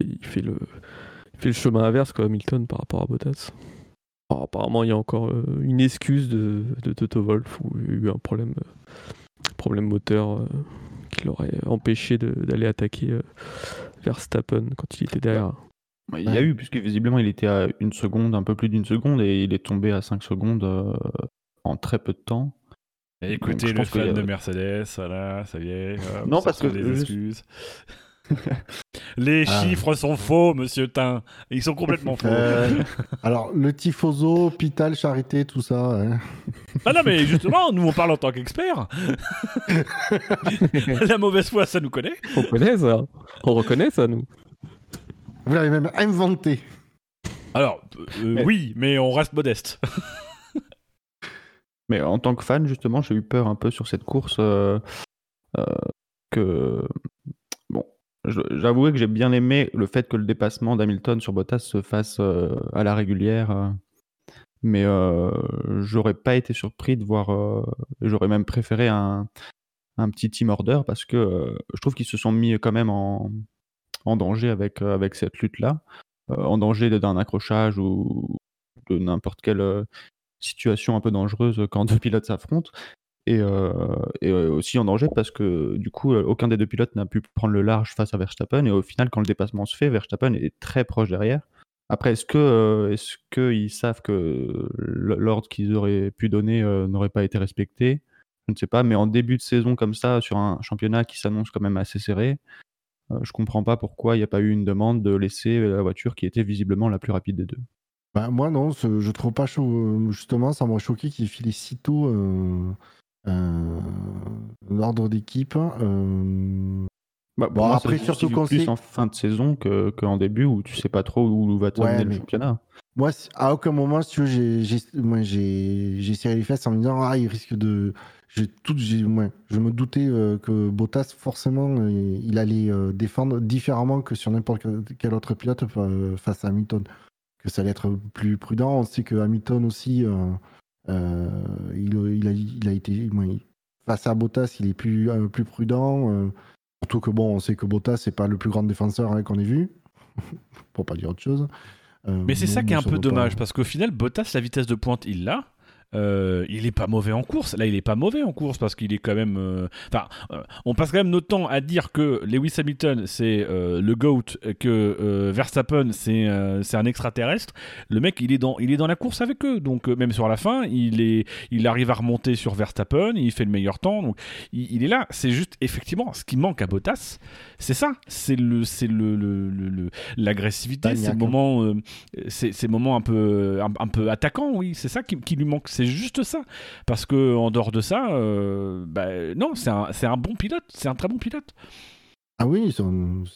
Il fait le, il fait le chemin inverse, quoi, Hamilton, par rapport à Bottas. apparemment, il y a encore euh, une excuse de, de Toto Wolff où il y a eu un problème, euh, problème moteur qui l'aurait empêché d'aller attaquer Verstappen quand il était derrière. Il y a eu, puisque visiblement il était à une seconde, un peu plus d'une seconde, et il est tombé à 5 secondes euh, en très peu de temps. écoutez le fan de Mercedes, voilà, ça y est. non, parce que. Des excuses. Les Ah. chiffres sont faux, monsieur Tain. Ils sont complètement faux. Euh, alors, le tifoso, hôpital, charité, tout ça. hein. Ah non, mais justement, nous on parle en tant qu'experts. La mauvaise foi, ça nous connaît. On connaît ça. On reconnaît ça, nous. Vous l'avez même inventé. Alors, euh, Mais- oui, mais on reste modeste. Mais en tant que fan, justement, j'ai eu peur un peu sur cette course euh, euh, que. Bon, j'avouais que j'ai bien aimé le fait que le dépassement d'Hamilton sur Bottas se fasse euh, à la régulière. mais euh, j'aurais pas été surpris de voir. euh, j'aurais même préféré un, un petit team order parce que euh, je trouve qu'ils se sont mis quand même en, en danger avec, euh, avec cette lutte-là. Euh, en danger d'un accrochage ou de n'importe quelle. euh, situation un peu dangereuse quand deux pilotes s'affrontent. Et, aussi en danger parce que du coup, aucun des deux pilotes n'a pu prendre le large face à Verstappen. Et au final, quand le dépassement se fait, Verstappen est très proche derrière. Après, est-ce que est-ce qu'ils savent que l'ordre qu'ils auraient pu donner n'aurait pas été respecté? Je ne sais pas. Mais en début de saison comme ça, sur un championnat qui s'annonce quand même assez serré, je comprends pas pourquoi il n'y a pas eu une demande de laisser la voiture qui était visiblement la plus rapide des deux. Bah, moi, non, ce- je trouve pas chaud. Justement, ça m'a choqué qu'il filait si tôt euh, euh, l'ordre d'équipe. euh, Bah, Bon, après, surtout qu'on plus en fin de saison que- qu'en début où tu sais pas trop où va terminer Ouais, le mais- championnat. Moi, à aucun moment, si j'ai- j'ai serré les fesses en me disant Ah, il risque de. Tout, je me doutais euh, que Bottas, forcément, euh, il allait euh, défendre différemment que sur n'importe quel- autre pilote face à Hamilton. Que ça allait être plus prudent. On sait que Hamilton aussi, il, il a, il a été. face à Bottas, il est plus, plus prudent. surtout que, bon, on sait que Bottas, c'est pas le plus grand défenseur hein, qu'on ait vu. Pour pas dire autre chose. Euh, Mais c'est ça qui est un peu pas- dommage, parce qu'au final, Bottas, la vitesse de pointe, il l'a. Euh, il est pas mauvais en course. Là, il est pas mauvais en course parce qu'il est quand même. euh, Enfin, euh, on passe quand même notre temps à dire que Lewis Hamilton c'est le goat, que Verstappen c'est un extraterrestre. Le mec, il est dans il est dans la course avec eux. Donc même sur la fin, il est il arrive à remonter sur Verstappen, il fait le meilleur temps. Donc il, il est là. C'est juste effectivement ce qui manque à Bottas, c'est ça. C'est le c'est le le- le- le- l'agressivité, le Bagnac, hein. moment c'est ces moments un peu un, un peu attaquants, oui. C'est ça qui, qui lui manque. C'est juste ça. Parce que en dehors de ça, euh, bah, non, c'est un, bon pilote. C'est un très bon pilote. Ah oui,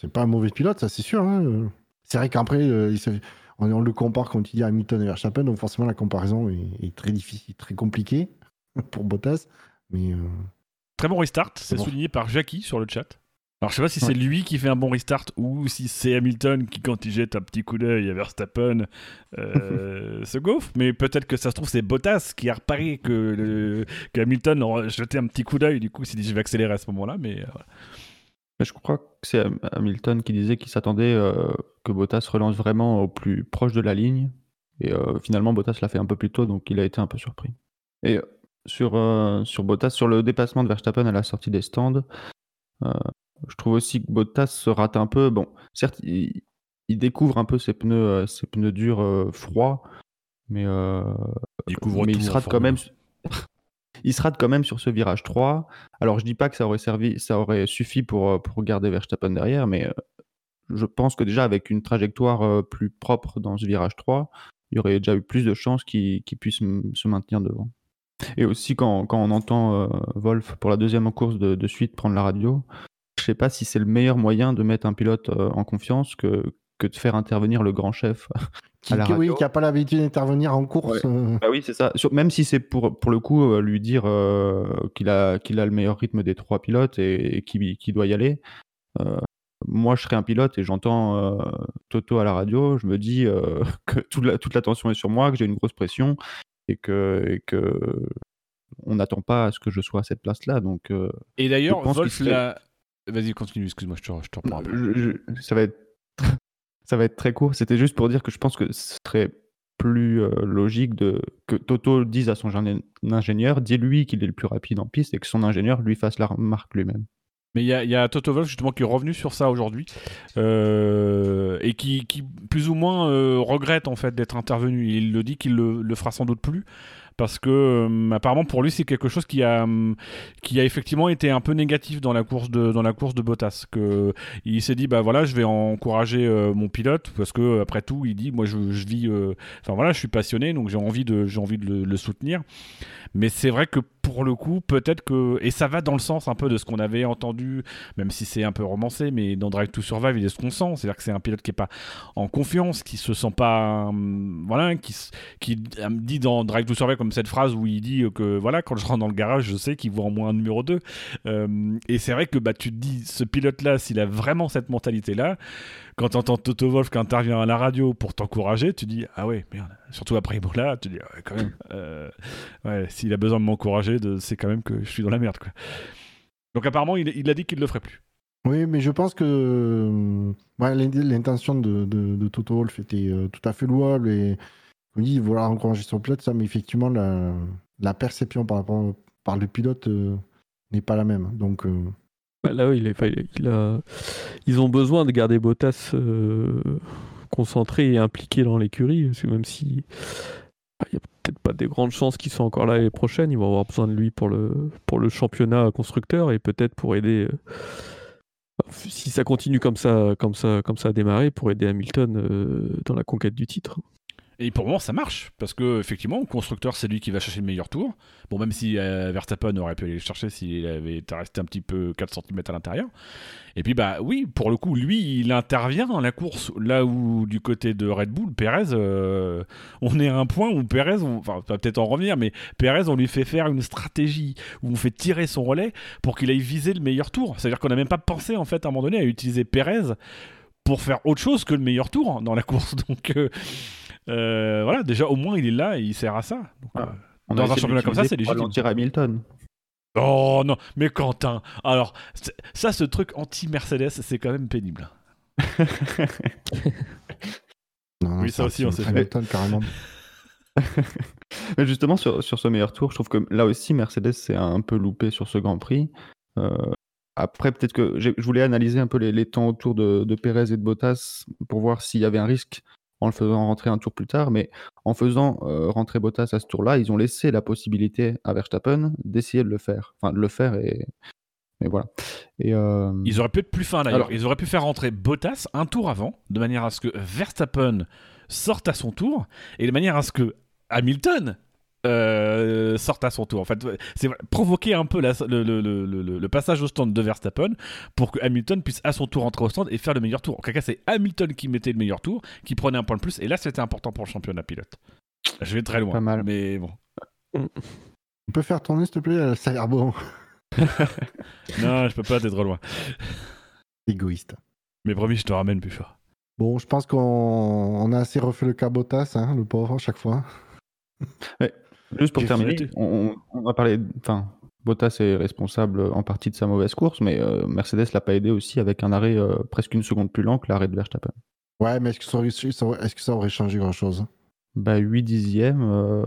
c'est pas un mauvais pilote, ça c'est sûr. hein. C'est vrai qu'après, euh, il on, on le compare, tu dis, à Hamilton et Verstappen, donc forcément la comparaison est, est très difficile, très compliquée pour Bottas. Mais euh, Très bon restart. C'est bon. souligné par Jackie sur le chat. Alors je sais pas si c'est lui qui fait un bon restart ou si c'est Hamilton qui quand il jette un petit coup d'œil à Verstappen euh, se gaufre. Mais peut-être que ça se trouve c'est Bottas qui a reparé que, le- que Hamilton a jeté un petit coup d'œil. Du coup, il s'est dit je vais accélérer à ce moment-là. Mais euh, voilà. Mais je crois que c'est Ham- Hamilton qui disait qu'il s'attendait euh, que Bottas relance vraiment au plus proche de la ligne. Et finalement, Bottas l'a fait un peu plus tôt, donc il a été un peu surpris. Et sur, sur Bottas, sur le dépassement de Verstappen à la sortie des stands, euh, je trouve aussi que Bottas se rate un peu. Bon, certes, il, il découvre un peu ses pneus, euh, ses pneus durs euh, froids, mais, euh, il mais se rate quand même. il se rate quand même sur ce virage 3. Alors je dis pas que ça aurait servi, ça aurait suffi pour, pour garder Verstappen derrière, mais je pense que déjà avec une trajectoire plus propre dans ce virage 3, il y aurait déjà eu plus de chances qu'il puisse se maintenir devant. Et aussi quand, quand on entend euh, Wolf pour la deuxième course de, de suite prendre la radio, je sais pas si c'est le meilleur moyen de mettre un pilote euh, en confiance que, que de faire intervenir le grand chef qui, oui, qui a pas l'habitude d'intervenir en course. euh, Bah oui, c'est ça. Sur- même si c'est pour, pour le coup euh, lui dire euh, qu'il a, qu'il a le meilleur rythme des trois pilotes et, et qu'il doit y aller. euh, moi, je serais un pilote et j'entends euh, Toto à la radio. Je me dis euh, que toute la- toute l'attention est sur moi, que j'ai une grosse pression et que, et que on n'attend pas à ce que je sois à cette place-là. Donc, euh, Et d'ailleurs, Wolf l'a. Vas-y, continue, excuse-moi, je te, je te reprends je- je- ça va être ça va être très court. C'était juste pour dire que je pense que ce serait plus euh, logique de que Toto dise à son ingé- ingénieur, dis-lui qu'il est le plus rapide en piste et que son ingénieur lui fasse la remarque lui-même. Mais il y y a Toto Wolff justement qui est revenu sur ça aujourd'hui euh, et qui, qui plus ou moins euh, regrette en fait d'être intervenu. Il le dit qu'il le, le fera sans doute plus parce que euh, apparemment pour lui c'est quelque chose qui a hum, qui a effectivement été un peu négatif dans la course de dans la course de Bottas que il s'est dit bah voilà je vais encourager euh, mon pilote parce que après tout il dit moi je, vis euh, enfin voilà je suis passionné donc j'ai envie de j'ai envie de le soutenir. Mais c'est vrai que pour le coup, peut-être que. Et ça va dans le sens un peu de ce qu'on avait entendu, même si c'est un peu romancé, mais dans Drive to Survive, il est ce qu'on sent. C'est-à-dire que c'est un pilote qui est pas en confiance, qui se sent pas. hum, voilà, qui, qui euh, dit dans Drive to Survive comme cette phrase où il dit que voilà, quand je rentre dans le garage, je sais qu'il vaut en moins un numéro 2. Euh, et c'est vrai que bah, tu te dis, ce pilote-là, s'il a vraiment cette mentalité-là, quand tu entends Toto Wolf qui intervient à la radio pour t'encourager, tu dis ah ouais, merde. Surtout après Imola, tu dis ah ouais, quand même. euh, ouais, s'il a besoin de m'encourager, c'est quand même que je suis dans la merde. Quoi. Donc apparemment, il, il a dit qu'il le ferait plus. Oui, mais je pense que euh, ouais, l'intention de, de, de Toto Wolff était euh, tout à fait louable et dit, vouloir encourager son pilote, ça, mais effectivement, la, la perception par, rapport, par le pilote euh, n'est pas la même. Donc, euh, Bah, là, il est- ils ont besoin de garder Bottas euh, concentré et impliqué dans l'écurie, parce que même si bah, il n'y a peut-être pas des grandes chances qu'il soit encore là l'année prochaine, ils vont avoir besoin de lui pour le, pour le championnat constructeur et peut-être pour aider. euh, si ça continue comme ça, comme ça, comme ça à démarrer, pour aider Hamilton euh, dans la conquête du titre. Et pour le moment, ça marche, parce que effectivement, le constructeur, c'est lui qui va chercher le meilleur tour. Bon, même si euh, Verstappen aurait pu aller le chercher s'il avait resté un petit peu 4 cm à l'intérieur. Et puis, bah oui, pour le coup, lui, il intervient dans la course, là où du côté de Red Bull, Perez, euh, on est à un point où Perez, on- va peut-être en revenir, mais Perez, on lui fait faire une stratégie où on fait tirer son relais pour qu'il aille viser le meilleur tour. C'est-à-dire qu'on n'a même pas pensé, en fait, à un moment donné, à utiliser Perez pour faire autre chose que le meilleur tour dans la course. Donc, euh, euh, voilà, déjà, au moins, il est là et il sert à ça. Donc, Ah. euh, On Dans un championnat comme ça, c'est légitime. ralentir Hamilton. Oh non, mais Quentin, alors, ça, ce truc anti-Mercedes, c'est quand même pénible. non, Oui, ça aussi, on sait. Hamilton, carrément. Mais justement, sur, sur ce meilleur tour, je trouve que là aussi, Mercedes s'est un peu loupé sur ce Grand Prix. Euh, après, peut-être que j'ai- je voulais analyser un peu les, les temps autour de, de Perez et de Bottas pour voir s'il y avait un risque en le faisant rentrer un tour plus tard. Mais en faisant euh, rentrer Bottas à ce tour-là, ils ont laissé la possibilité à Verstappen d'essayer de le faire. Enfin, de le faire et, et voilà. Et, euh, Ils auraient pu être plus fins d'ailleurs. Ils auraient pu faire rentrer Bottas un tour avant, de manière à ce que Verstappen sorte à son tour, et de manière à ce que Hamilton euh, sorte à son tour. En fait, c'est provoquer un peu la- le, le- le- le- le passage au stand de Verstappen pour que Hamilton puisse à son tour rentrer au stand et faire le meilleur tour. En tout cas, c'est Hamilton qui mettait le meilleur tour, qui prenait un point de plus, et là, c'était important pour le championnat pilote. Je vais très loin, Pas mal. mais bon. On peut faire tourner, s'il te plaît Ça a l'air bon. Non, je peux pas, t'es trop loin. Égoïste. Mais promis, je te ramène plus fort. Bon, je pense qu'on on a assez refait le cabotas, hein, le pauvre, à chaque fois. Juste pour terminer, on, on va parler. Enfin, Bottas est responsable en partie de sa mauvaise course, mais euh, Mercedes l'a pas aidé aussi avec un arrêt euh, presque une seconde plus lent que l'arrêt de Verstappen. Ouais, mais est-ce que ça aurait, que ça aurait changé grand-chose? Bah, 8 dixièmes euh,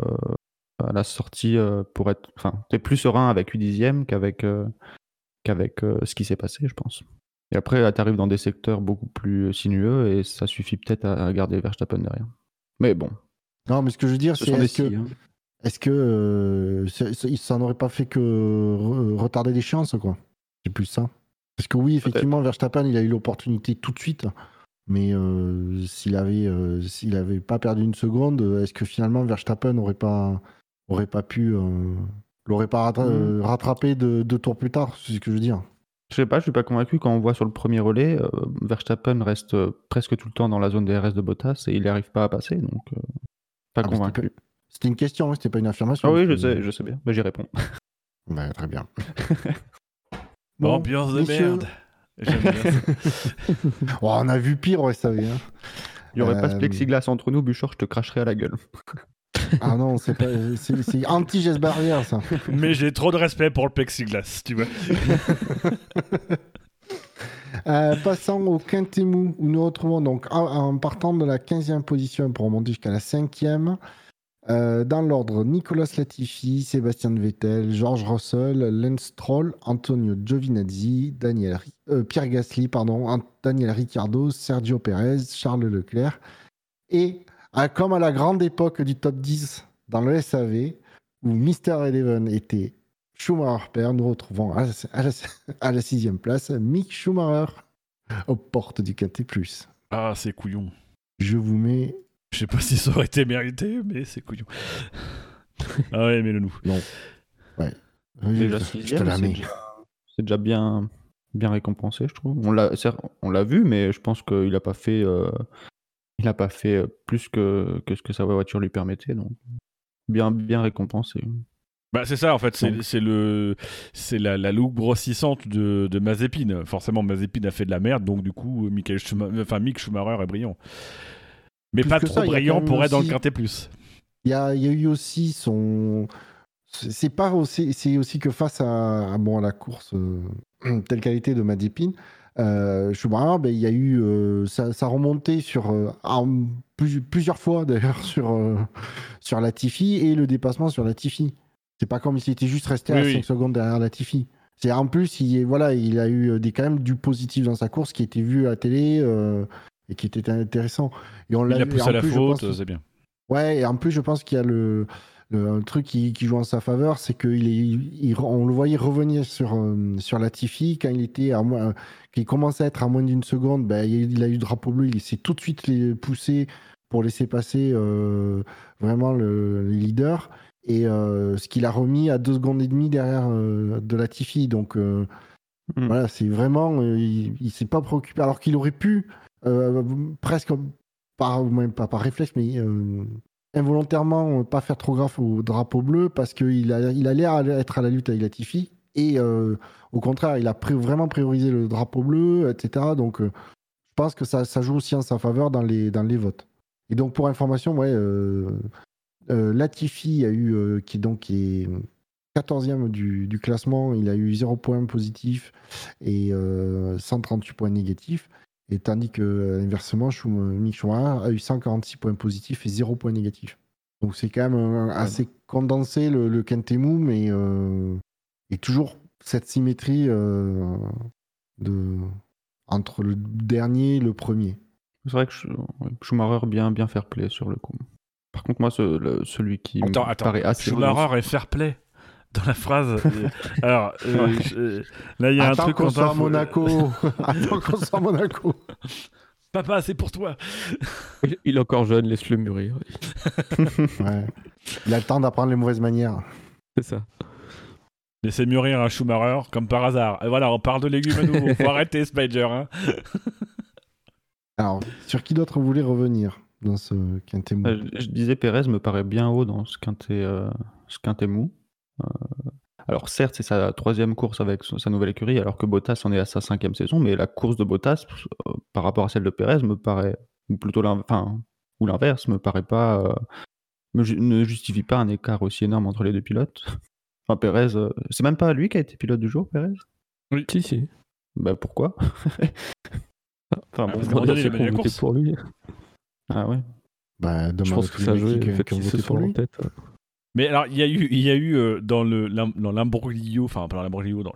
à la sortie pour être. Enfin, t'es plus serein avec 8 dixièmes qu'avec qu'avec ce qui s'est passé, je pense. Et après, tu arrives dans des secteurs beaucoup plus sinueux et ça suffit peut-être à, à garder Verstappen derrière. Mais bon, Non, mais ce que je veux dire, ce c'est des est-ce que, que euh, ça n'aurait pas fait que re- retarder les chances, quoi? C'est plus ça. Parce que oui, effectivement, Verstappen, il a eu l'opportunité tout de suite. Mais euh, s'il avait, euh, s'il avait pas perdu une seconde, est-ce que finalement Verstappen n'aurait pas, aurait pas pu, l'aurait pas rattra- euh, rattrapé de- deux tours plus tard? C'est ce que je veux dire. Je sais pas, je suis pas convaincu. Quand on voit sur le premier relais, Verstappen reste presque tout le temps dans la zone DRS de Bottas et il n'y arrive pas à passer, donc pas Ah, convaincu. C'était une question, hein, c'était pas une affirmation. Ah oui, je sais, je sais bien. Bah, J'y réponds. Ouais, très bien. Bon, Ambiance de merde. J'aime bien ça. Oh, on a vu pire, ouais, ça est. hein. Il n'y aurait pas ce Euh, plexiglas entre nous, Buchor, je te cracherai à la gueule. Ah non, c'est pas, anti-geste barrière, ça. Mais j'ai trop de respect pour le plexiglas, tu vois. Euh, passant au Quintemou, où nous retrouvons donc en, en partant de la 15e position pour remonter jusqu'à la 5e. Euh, dans l'ordre, Nicolas Latifi, Sébastien Vettel, George Russell, Lance Stroll, Antonio Giovinazzi, Daniel, euh, Pierre Gasly, pardon, An- Daniel Ricciardo, Sergio Perez, Charles Leclerc. Et ah, comme à la grande époque du top 10 dans le SAV, où Mister Eleven était Schumacher père, nous retrouvons à la, à la- à la sixième place Mick Schumacher aux portes du Quintet Plus. Ah, c'est couillon. Je vous mets. Je sais pas si ça aurait été mérité, mais c'est couillon. ah ouais, mets-le nous. Déjà je, je sixième, te la c'est mets. déjà- C'est déjà bien, bien récompensé, je trouve. On l'a, on l'a vu, mais je pense qu'il n'a pas fait, euh, il a pas fait euh, plus que, que ce que sa voiture lui permettait, donc bien, bien récompensé. Bah, c'est ça, en fait, c'est le, c'est la, la loupe grossissante de, de Mazepin. Forcément, Mazepin a fait de la merde, donc du coup, Michael enfin, Mick Schumacher est brillant. Mais Plus pas trop ça, brillant pour être dans le quintet plus. Il y a, il y a eu aussi son. C'est pas aussi, c'est aussi que face à, à, bon, à la course euh, telle qualité de Madépine, euh, Schumacher, ben, il y a eu euh, ça, ça remontait sur euh, en plus- plusieurs fois d'ailleurs sur euh, sur Latifi et le dépassement sur Latifi. C'est pas comme s'il était juste resté Oui, à oui. 5 secondes derrière Latifi. C'est en plus il est- voilà il a eu des quand même du positif dans sa course qui était vu à la télé euh, et qui était intéressant. Et on Il l'a a poussé à la plus, faute, pense- c'est bien. Ouais, et en plus, je pense qu'il y a le, le- un truc qui, qui joue en sa faveur, c'est qu'il est, il- on le voyait revenir sur, euh, sur Latifi quand il était à moins, qu'il commençait à être à moins d'une seconde. Ben, il, il a eu le drapeau bleu, il s'est tout de suite les poussé pour laisser passer euh, vraiment le, les leaders. Et euh, ce qu'il a remis à deux secondes et demie derrière euh, de Latifi. Donc euh, Mm. voilà, c'est vraiment, euh, il, il s'est pas préoccupé, alors qu'il aurait pu euh, presque par, même pas par réflexe, mais euh, involontairement euh, pas faire trop gaffe au drapeau bleu parce qu'il a, il a l'air d'être à la lutte avec Latifi. Et euh, au contraire, il a vraiment priorisé le drapeau bleu, etc. Donc euh, je pense que ça, ça joue aussi en sa faveur dans les, dans les votes. Et donc pour information, ouais, euh, euh, Latifi a eu, euh, qui, donc, est 14e du, du classement, il a eu 0 points positifs et euh, 138 points négatifs. Et tandis que, euh, inversement, Schum- Mick Schumacher a eu 146 points positifs et 0 points négatifs. Donc c'est quand même euh, assez condensé le, le Kentemu, mais euh, et toujours cette symétrie euh, de, entre le dernier et le premier. C'est vrai que Schumacher bien, bien fair play sur le coup. Par contre, moi, ce- le- celui qui me Attends, attends. paraît assez Schumacher est fair play dans la phrase. Euh, Alors, euh, je- euh, là, il y a un Attends truc qu'on Quentin, soit à faut- Monaco. Attends qu'on soit à Monaco. Papa, c'est pour toi. Il, il est encore jeune, laisse-le mûrir. Ouais. Il a le temps d'apprendre les mauvaises manières. C'est ça. Laissez mûrir un Schumacher, comme par hasard. Et voilà, on parle de légumes à nouveau. Faut arrêter, Spider. Hein. Alors, sur qui d'autre vous voulez revenir dans ce Kentemu Euh, je, je disais, Pérez me paraît bien haut dans ce quintet, euh, ce quintet mou. Euh, alors certes, c'est sa troisième course avec sa nouvelle écurie, alors que Bottas en est à sa cinquième saison, mais la course de Bottas, euh, par rapport à celle de Pérez, me paraît, ou plutôt l'in- enfin, ou l'inverse, me paraît pas, euh, me ju- ne justifie pas un écart aussi énorme entre les deux pilotes. Enfin, Pérez, euh, c'est même pas lui qui a été pilote du jour, Pérez? Si, si. Bah pourquoi? Enfin, Ah, bon, donné, dire il a pour lui. Ah ouais. Bah, Je pense que ça a joué, qui, pour en lui. tête. Mais alors, il y a eu, il y a eu euh, dans le dans l'imbroglio, enfin pas dans l'imbroglio, dans,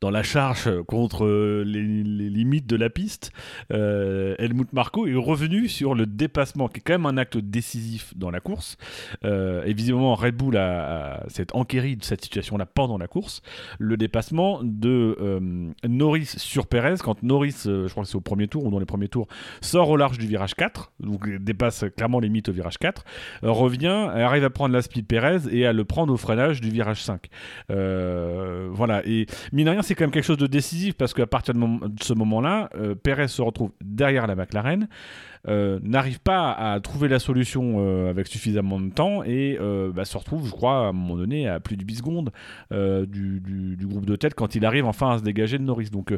dans la charge contre les, limites de la piste, euh, Helmut Marko est revenu sur le dépassement, qui est quand même un acte décisif dans la course. Euh, visiblement, Red Bull a, a- s'est enquéri de cette situation-là pendant la course. Le dépassement de euh, Norris sur Perez, quand Norris, euh, je crois que c'est au premier tour ou dans les premiers tours, sort au large du virage 4, donc dépasse clairement les limites au virage 4 euh, revient, arrive à prendre la speed Perez et à le prendre au freinage du virage 5. Euh, voilà, et mine de rien, c'est quand même quelque chose de décisif parce qu'à partir de, ce moment-là, euh, Perez se retrouve derrière la McLaren, euh, n'arrive pas à trouver la solution euh, avec suffisamment de temps et euh, bah, se retrouve, je crois, à un moment donné, à plus de 8 secondes du, groupe de tête quand il arrive enfin à se dégager de Norris. Donc,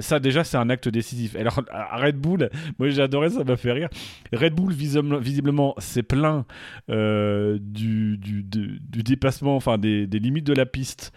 ça, déjà, c'est un acte décisif. Alors, Red Bull, moi j'ai adoré, ça m'a fait rire. Red Bull, visiblement, s'est plaint du, dépassement, enfin des, des limites de la piste,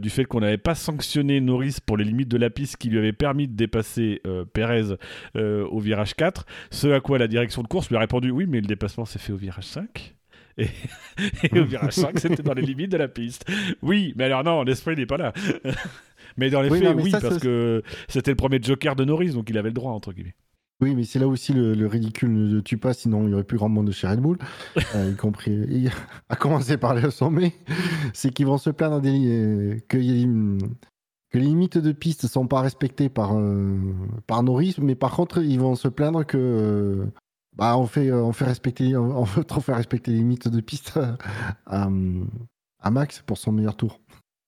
du fait qu'on n'avait pas sanctionné Norris pour les limites de la piste qui lui avaient permis de dépasser Perez au virage 4. Ce à quoi la direction de course lui a répondu Oui, mais le dépassement s'est fait au virage 5. Et, et au virage 5, c'était dans les limites de la piste. Oui, mais alors non, l'esprit n'est pas là. mais dans les Oui, faits, non, oui, ça, parce que c'était le premier joker de Norris, donc il avait le droit, entre guillemets. Oui, mais c'est là aussi le, le ridicule ne tue pas, sinon il y aurait plus grand monde de chez Red Bull, euh, y compris, y- à commencer par les sommets, c'est qu'ils vont se plaindre des, li- que, y que les limites de piste sont pas respectées par, euh, par Norris, mais par contre ils vont se plaindre que euh, bah, on, fait, on, fait respecter, on veut trop faire respecter les limites de piste à Max pour son meilleur tour.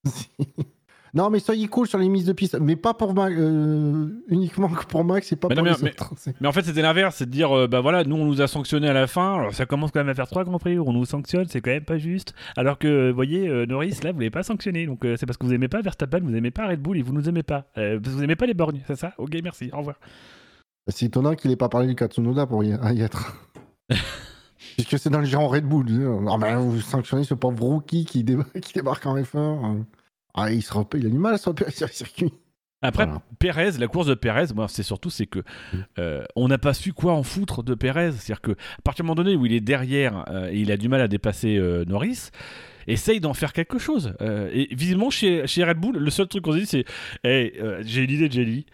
Non, mais soyez cool sur les mises de piste, mais pas pour Max, euh, uniquement que pour Max et pas Mais pour non, les mais- autres. Mais en fait, c'était l'inverse, c'est de dire, euh, bah voilà, nous on nous a sanctionné à la fin, alors ça commence quand même à faire trois grands prix où on nous sanctionne, c'est quand même pas juste. Alors que, vous voyez, euh, Norris, là, vous l'avez pas sanctionné, donc c'est parce que vous aimez pas Verstappen, vous aimez pas Red Bull et vous nous aimez pas. Vous aimez pas les borgnes, c'est ça? Ok, merci, au revoir. C'est étonnant qu'il ait pas parlé du Katsunoda pour y, y être. Puisque c'est dans le genre Red Bull. Non, mais vous sanctionnez ce pauvre rookie qui, qui débarque en F1. Ah, il, se repère, il a du mal à se repérer sur le circuit. Après, Voilà. Pérez, la course de Pérez, moi, c'est surtout c'est que euh, on n'a pas su quoi en foutre de Pérez. C'est-à-dire que à partir du moment donné où il est derrière euh, et il a du mal à dépasser euh, Norris, essaye d'en faire quelque chose. Euh, et visiblement chez, chez Red Bull, le seul truc qu'on se dit c'est, Hey, euh, j'ai une idée de Jelly.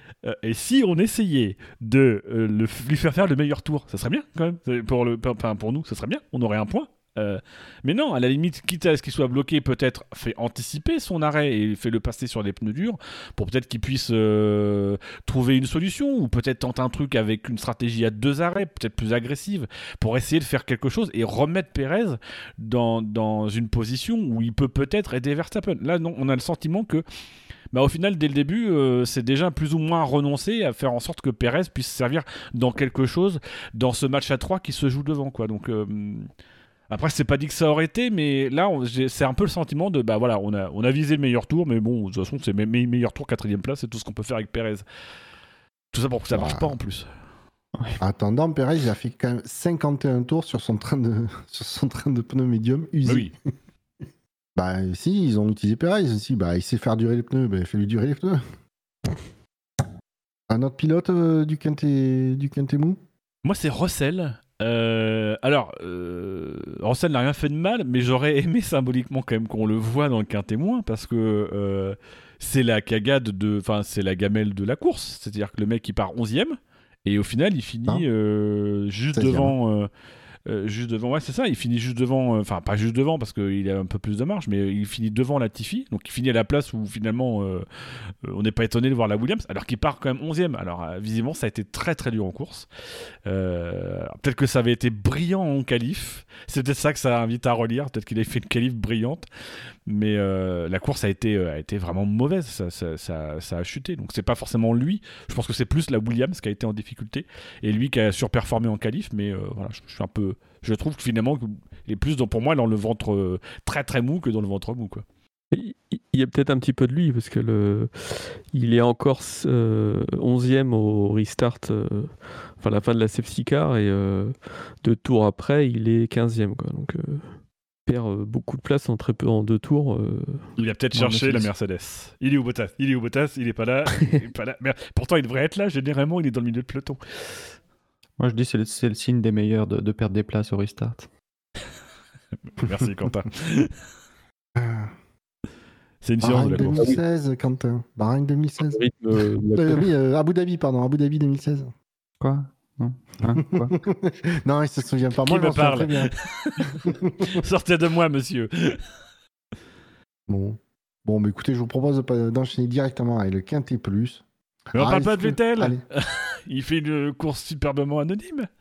Et si on essayait de le, lui faire faire le meilleur tour, ça serait bien quand même. Pour le, enfin, pour nous, ça serait bien. On aurait un point. Euh, mais non, à la limite, quitte à ce qu'il soit bloqué, peut-être fait anticiper son arrêt et fait le passer sur des pneus durs pour peut-être qu'il puisse euh, trouver une solution ou peut-être tenter un truc avec une stratégie à deux arrêts, peut-être plus agressive, pour essayer de faire quelque chose et remettre Pérez dans, dans une position où il peut peut-être aider Verstappen. Là, non, on a le sentiment que bah, au final, dès le début, euh, c'est déjà plus ou moins renoncé à faire en sorte que Pérez puisse servir dans quelque chose dans ce match à 3 qui se joue devant. Quoi. Donc, après, c'est pas dit que ça aurait été, mais là, c'est un peu le sentiment de bah voilà, on a, on a visé le meilleur tour, mais bon, de toute façon, c'est me- me- meilleur tour, quatrième place, c'est tout ce qu'on peut faire avec Pérez. Tout ça pour que ça marche Ouais. pas en plus. Attendant, Perez, il a fait quand même 51 tours sur son train de, sur son train de pneus médium usé. Bah oui. Bah, si, ils ont utilisé Perez. Si, bah, il sait faire durer les pneus, bah, fais-lui durer les pneus. Un autre pilote euh, du Quintet, du Quintet Mou? Moi, c'est Russell. Euh, alors, euh, Russell n'a rien fait de mal, mais j'aurais aimé symboliquement quand même qu'on le voit dans le quintémoin parce que euh, c'est la cagade de, enfin, c'est la gamelle de la course. C'est-à-dire que le mec il part 11ème et au final il finit Hein euh, juste 16e. devant. Euh, juste devant, ouais, c'est ça, il finit juste devant, euh, enfin, pas juste devant parce qu'il a un peu plus de marge, mais il finit devant la Tiffy, donc il finit à la place où finalement euh, on n'est pas étonné de voir la Williams, alors qu'il part quand même 11ème. Alors, euh, visiblement, ça a été très très dur en course. Alors, peut-être que ça avait été brillant en qualif. C'est peut-être ça que ça invite à relire. Peut-être qu'il avait fait une qualif brillante. Mais la course a été, a été vraiment mauvaise. Ça, ça, a chuté. Donc c'est pas forcément lui. Je pense que c'est plus la Williams qui a été en difficulté. Et lui qui a surperformé en qualif. Mais voilà, je suis un peu. Je trouve que finalement, il est plus dans, pour moi dans le ventre euh, très très mou que dans le ventre mou. Quoi. Il y a peut-être un petit peu de lui parce que le, il est encore euh, 11e au restart, euh, enfin la fin de la safety car et euh, deux tours après il est 15e quoi. Donc euh, il perd euh, beaucoup de place en très peu en deux tours. euh. Il a peut-être cherché la Mercedes. Il est où Bottas Il est où Bottas Il est pas là. Il est pas là. Mais pourtant, il devrait être là. Généralement, il est dans le milieu de peloton. Moi, je dis c'est le, c'est le signe des meilleurs de, de perdre des places au restart. Merci, Quentin. Ah, C'est une science de la course. 2016, Quentin. Bahreïn 2016. rythme, euh, la Euh, course. oui, euh, Abu Dhabi, pardon. Abu Dhabi 2016. Quoi? Non Hein? Quoi? Non, il se souvient pas. Qui Moi, je me m'en souviens parle? très bien. Sortez de moi, monsieur. Bon. Bon, mais écoutez, je vous propose de pas- d'enchaîner directement avec le Quintet Plus. Mais on Ah, parle pas de Vettel. Il fait une course superbement anonyme.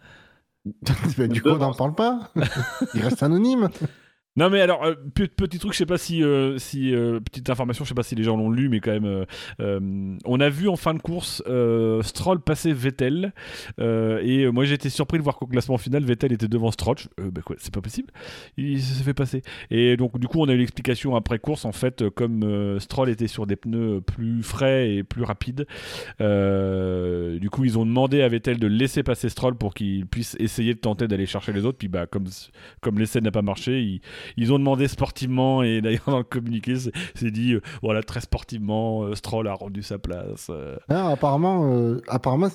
Bah, du coup, on n'en parle pas. Il reste anonyme. Non mais alors euh, pe- petit truc, je sais pas si euh, euh, petite information, je sais pas si les gens l'ont lu, mais quand même, on a vu en fin de course Stroll passer Vettel et moi été surpris de voir qu'au classement final Vettel était devant Stroll. Bah quoi, c'est pas possible, il s'est fait passer. Et donc du coup on a eu l'explication après course en fait comme Stroll était sur des pneus plus frais et plus rapides, du coup ils ont demandé à Vettel de laisser passer Stroll pour qu'il puisse essayer de tenter d'aller chercher les autres. Puis bah comme comme l'essai n'a pas marché, il ils ont demandé sportivement, et d'ailleurs dans le communiqué, c'est dit, euh, voilà, très sportivement, euh, Stroll a rendu sa place. euh. Ah, apparemment, apparemment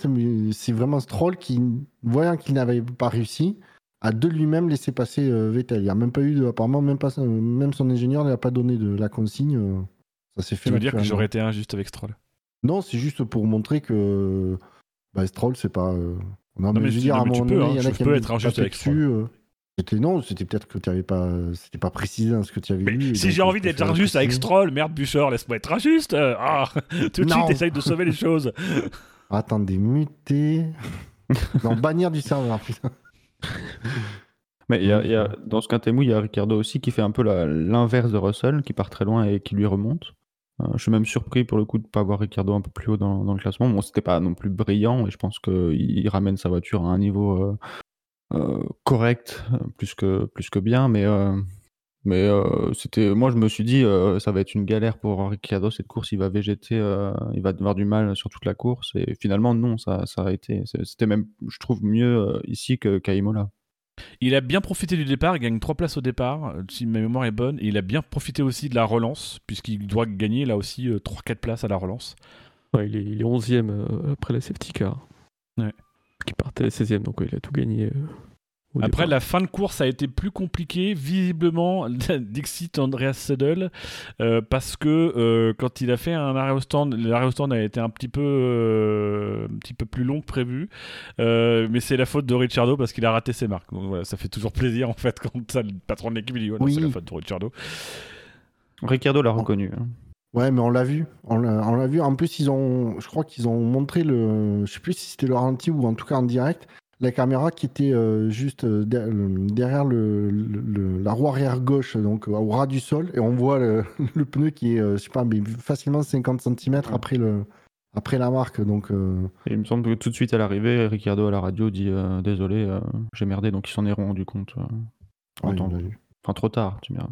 c'est vraiment Stroll qui, voyant qu'il n'avait pas réussi, a de lui-même laissé passer euh, Vettel. Il n'y a même pas eu de. Apparemment, même, pas, même son ingénieur ne lui a pas donné de la consigne. euh, ça s'est fait. Tu veux dire que j'aurais été injuste avec Stroll? Non, c'est juste pour montrer que. Bah, Stroll, c'est pas. euh, Non, mais mais je veux dire, non, à un moment donné, hein, il y en a qui peux être injuste avec dessus. euh. C'était non, c'était peut-être que tu avais pas, c'était pas précisé dans ce que tu avais Mais lu. si j'ai envie d'être injuste avec. Stroll, merde Bûcheur, laisse-moi être injuste. Ah, tout de Non. suite, essaye de sauver les choses. Attendez, muter. non, bannir du serveur, putain. Mais il y a, y a- dans ce quintet-mou, il y a Ricardo aussi qui fait un peu l'inverse de Russell, qui part très loin et qui lui remonte. Euh, je suis même surpris pour le coup de ne pas voir Ricardo un peu plus haut dans, dans le classement. Bon, c'était pas non plus brillant et je pense qu'il il ramène sa voiture à un niveau euh, correct, euh, plus que, plus que bien. Mais, euh, mais euh, c'était, moi, je me suis dit, euh, ça va être une galère pour Ricardo cette course. Il va végéter, euh, il va avoir du mal sur toute la course. Et finalement, non, ça, ça a été. C'était même, je trouve, mieux euh, ici que- qu'à Imola. Il a bien profité du départ, il gagne 3 places au départ, si ma mémoire est bonne, et il a bien profité aussi de la relance, puisqu'il doit gagner là aussi 3-4 places à la relance. Ouais, il, est, il est 11ème euh, après la safety car. Ouais. Qui partait 16ème, donc ouais, il a tout gagné. euh, Après, départ. la fin de course a été plus compliquée, visiblement, Dixit Andreas Seddel, euh, parce que euh, quand il a fait un arrêt au stand, l'arrêt au stand a été un petit peu, euh, un petit peu plus long que prévu, euh, mais c'est la faute de Ricciardo parce qu'il a raté ses marques. Donc voilà, ça fait toujours plaisir en fait quand ça, le patron de l'équipe dit non, Oui. c'est la faute de Ricciardo. Ricardo l'a reconnu. hein. Ouais, mais on l'a vu. On l'a vu. En plus, ils ont, je crois qu'ils ont montré le, je sais plus si c'était le ralenti ou en tout cas en direct, la caméra qui était euh, juste euh, derrière le, la roue arrière gauche, donc euh, au ras du sol, et on voit le, le pneu qui est, je sais pas, mais facilement 50 cm après le, après la marque. Donc, euh, Et il me semble que tout de suite à l'arrivée, Ricardo à la radio dit euh, désolé, j'ai merdé, donc ils s'en est rendu compte. ouais, vu. Enfin, trop tard, tu m'as.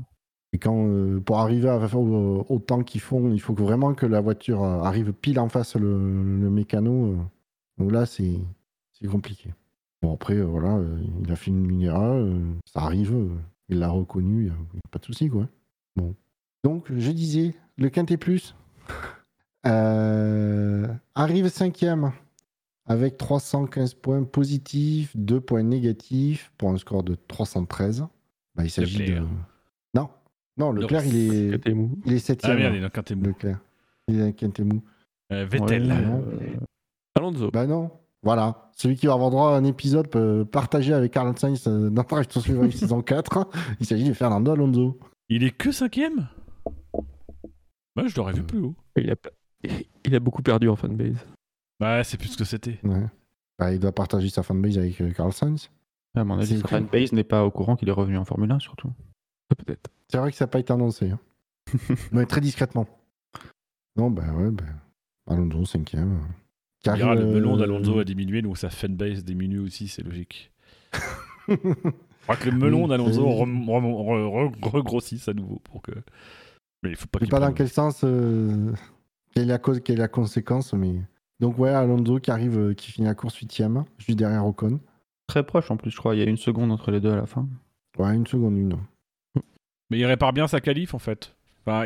Et quand, euh, pour arriver à faire au, au temps qu'ils font, il faut vraiment que la voiture euh, arrive pile en face le, le mécano. euh. Donc là, c'est compliqué. Bon, après, euh, voilà, euh, il a fait une, euh, ça arrive, euh, il l'a reconnu, il n'y a, pas de souci, quoi. Bon. Donc, je disais, le Quintet Plus euh, arrive cinquième avec 315 points positifs, 2 points négatifs pour un score de 313. Bah, il s'agit de. Non, Leclerc, Non, il est, il est Ah septième. merde, il a qu'un témoin. Leclerc. Il est Quintet mou. Euh, Vettel. Ouais, non. euh, Alonso. Bah non. Voilà. Celui qui va avoir droit à un épisode euh, partagé avec Carl Sainz euh, dans Drive to Survive saison 4, il s'agit de Fernando Alonso. Il est que cinquième? Moi, je l'aurais vu Euh. plus haut. Il a, il a beaucoup perdu en fanbase. Ouais, c'est plus ce que c'était. Ouais. Bah, il doit partager sa fanbase avec euh, Carl Sainz. à mon avis, sa fanbase n'est pas au courant qu'il est revenu en Formule 1, surtout. Peut-être. C'est vrai que ça n'a pas été annoncé. hein. Mais très discrètement. Non, bah ouais, bah, Alonso, cinquième. arrive, le melon euh, d'Alonso a diminué, donc sa fanbase diminue aussi, c'est logique. Je crois que le melon d'Alonso c'est- rem- rem- re- re- regrossisse à nouveau pour que. Mais il faut pas Je sais pas dans quel sens, euh, quelle, est la cause, quelle est la conséquence, mais. Donc, ouais, Alonso qui arrive, euh, qui finit la course huitième, juste derrière Ocon. Très proche en plus, je crois. Il y a une seconde entre les deux à la fin. Ouais, une seconde, une. Mais il répare bien sa qualif en fait.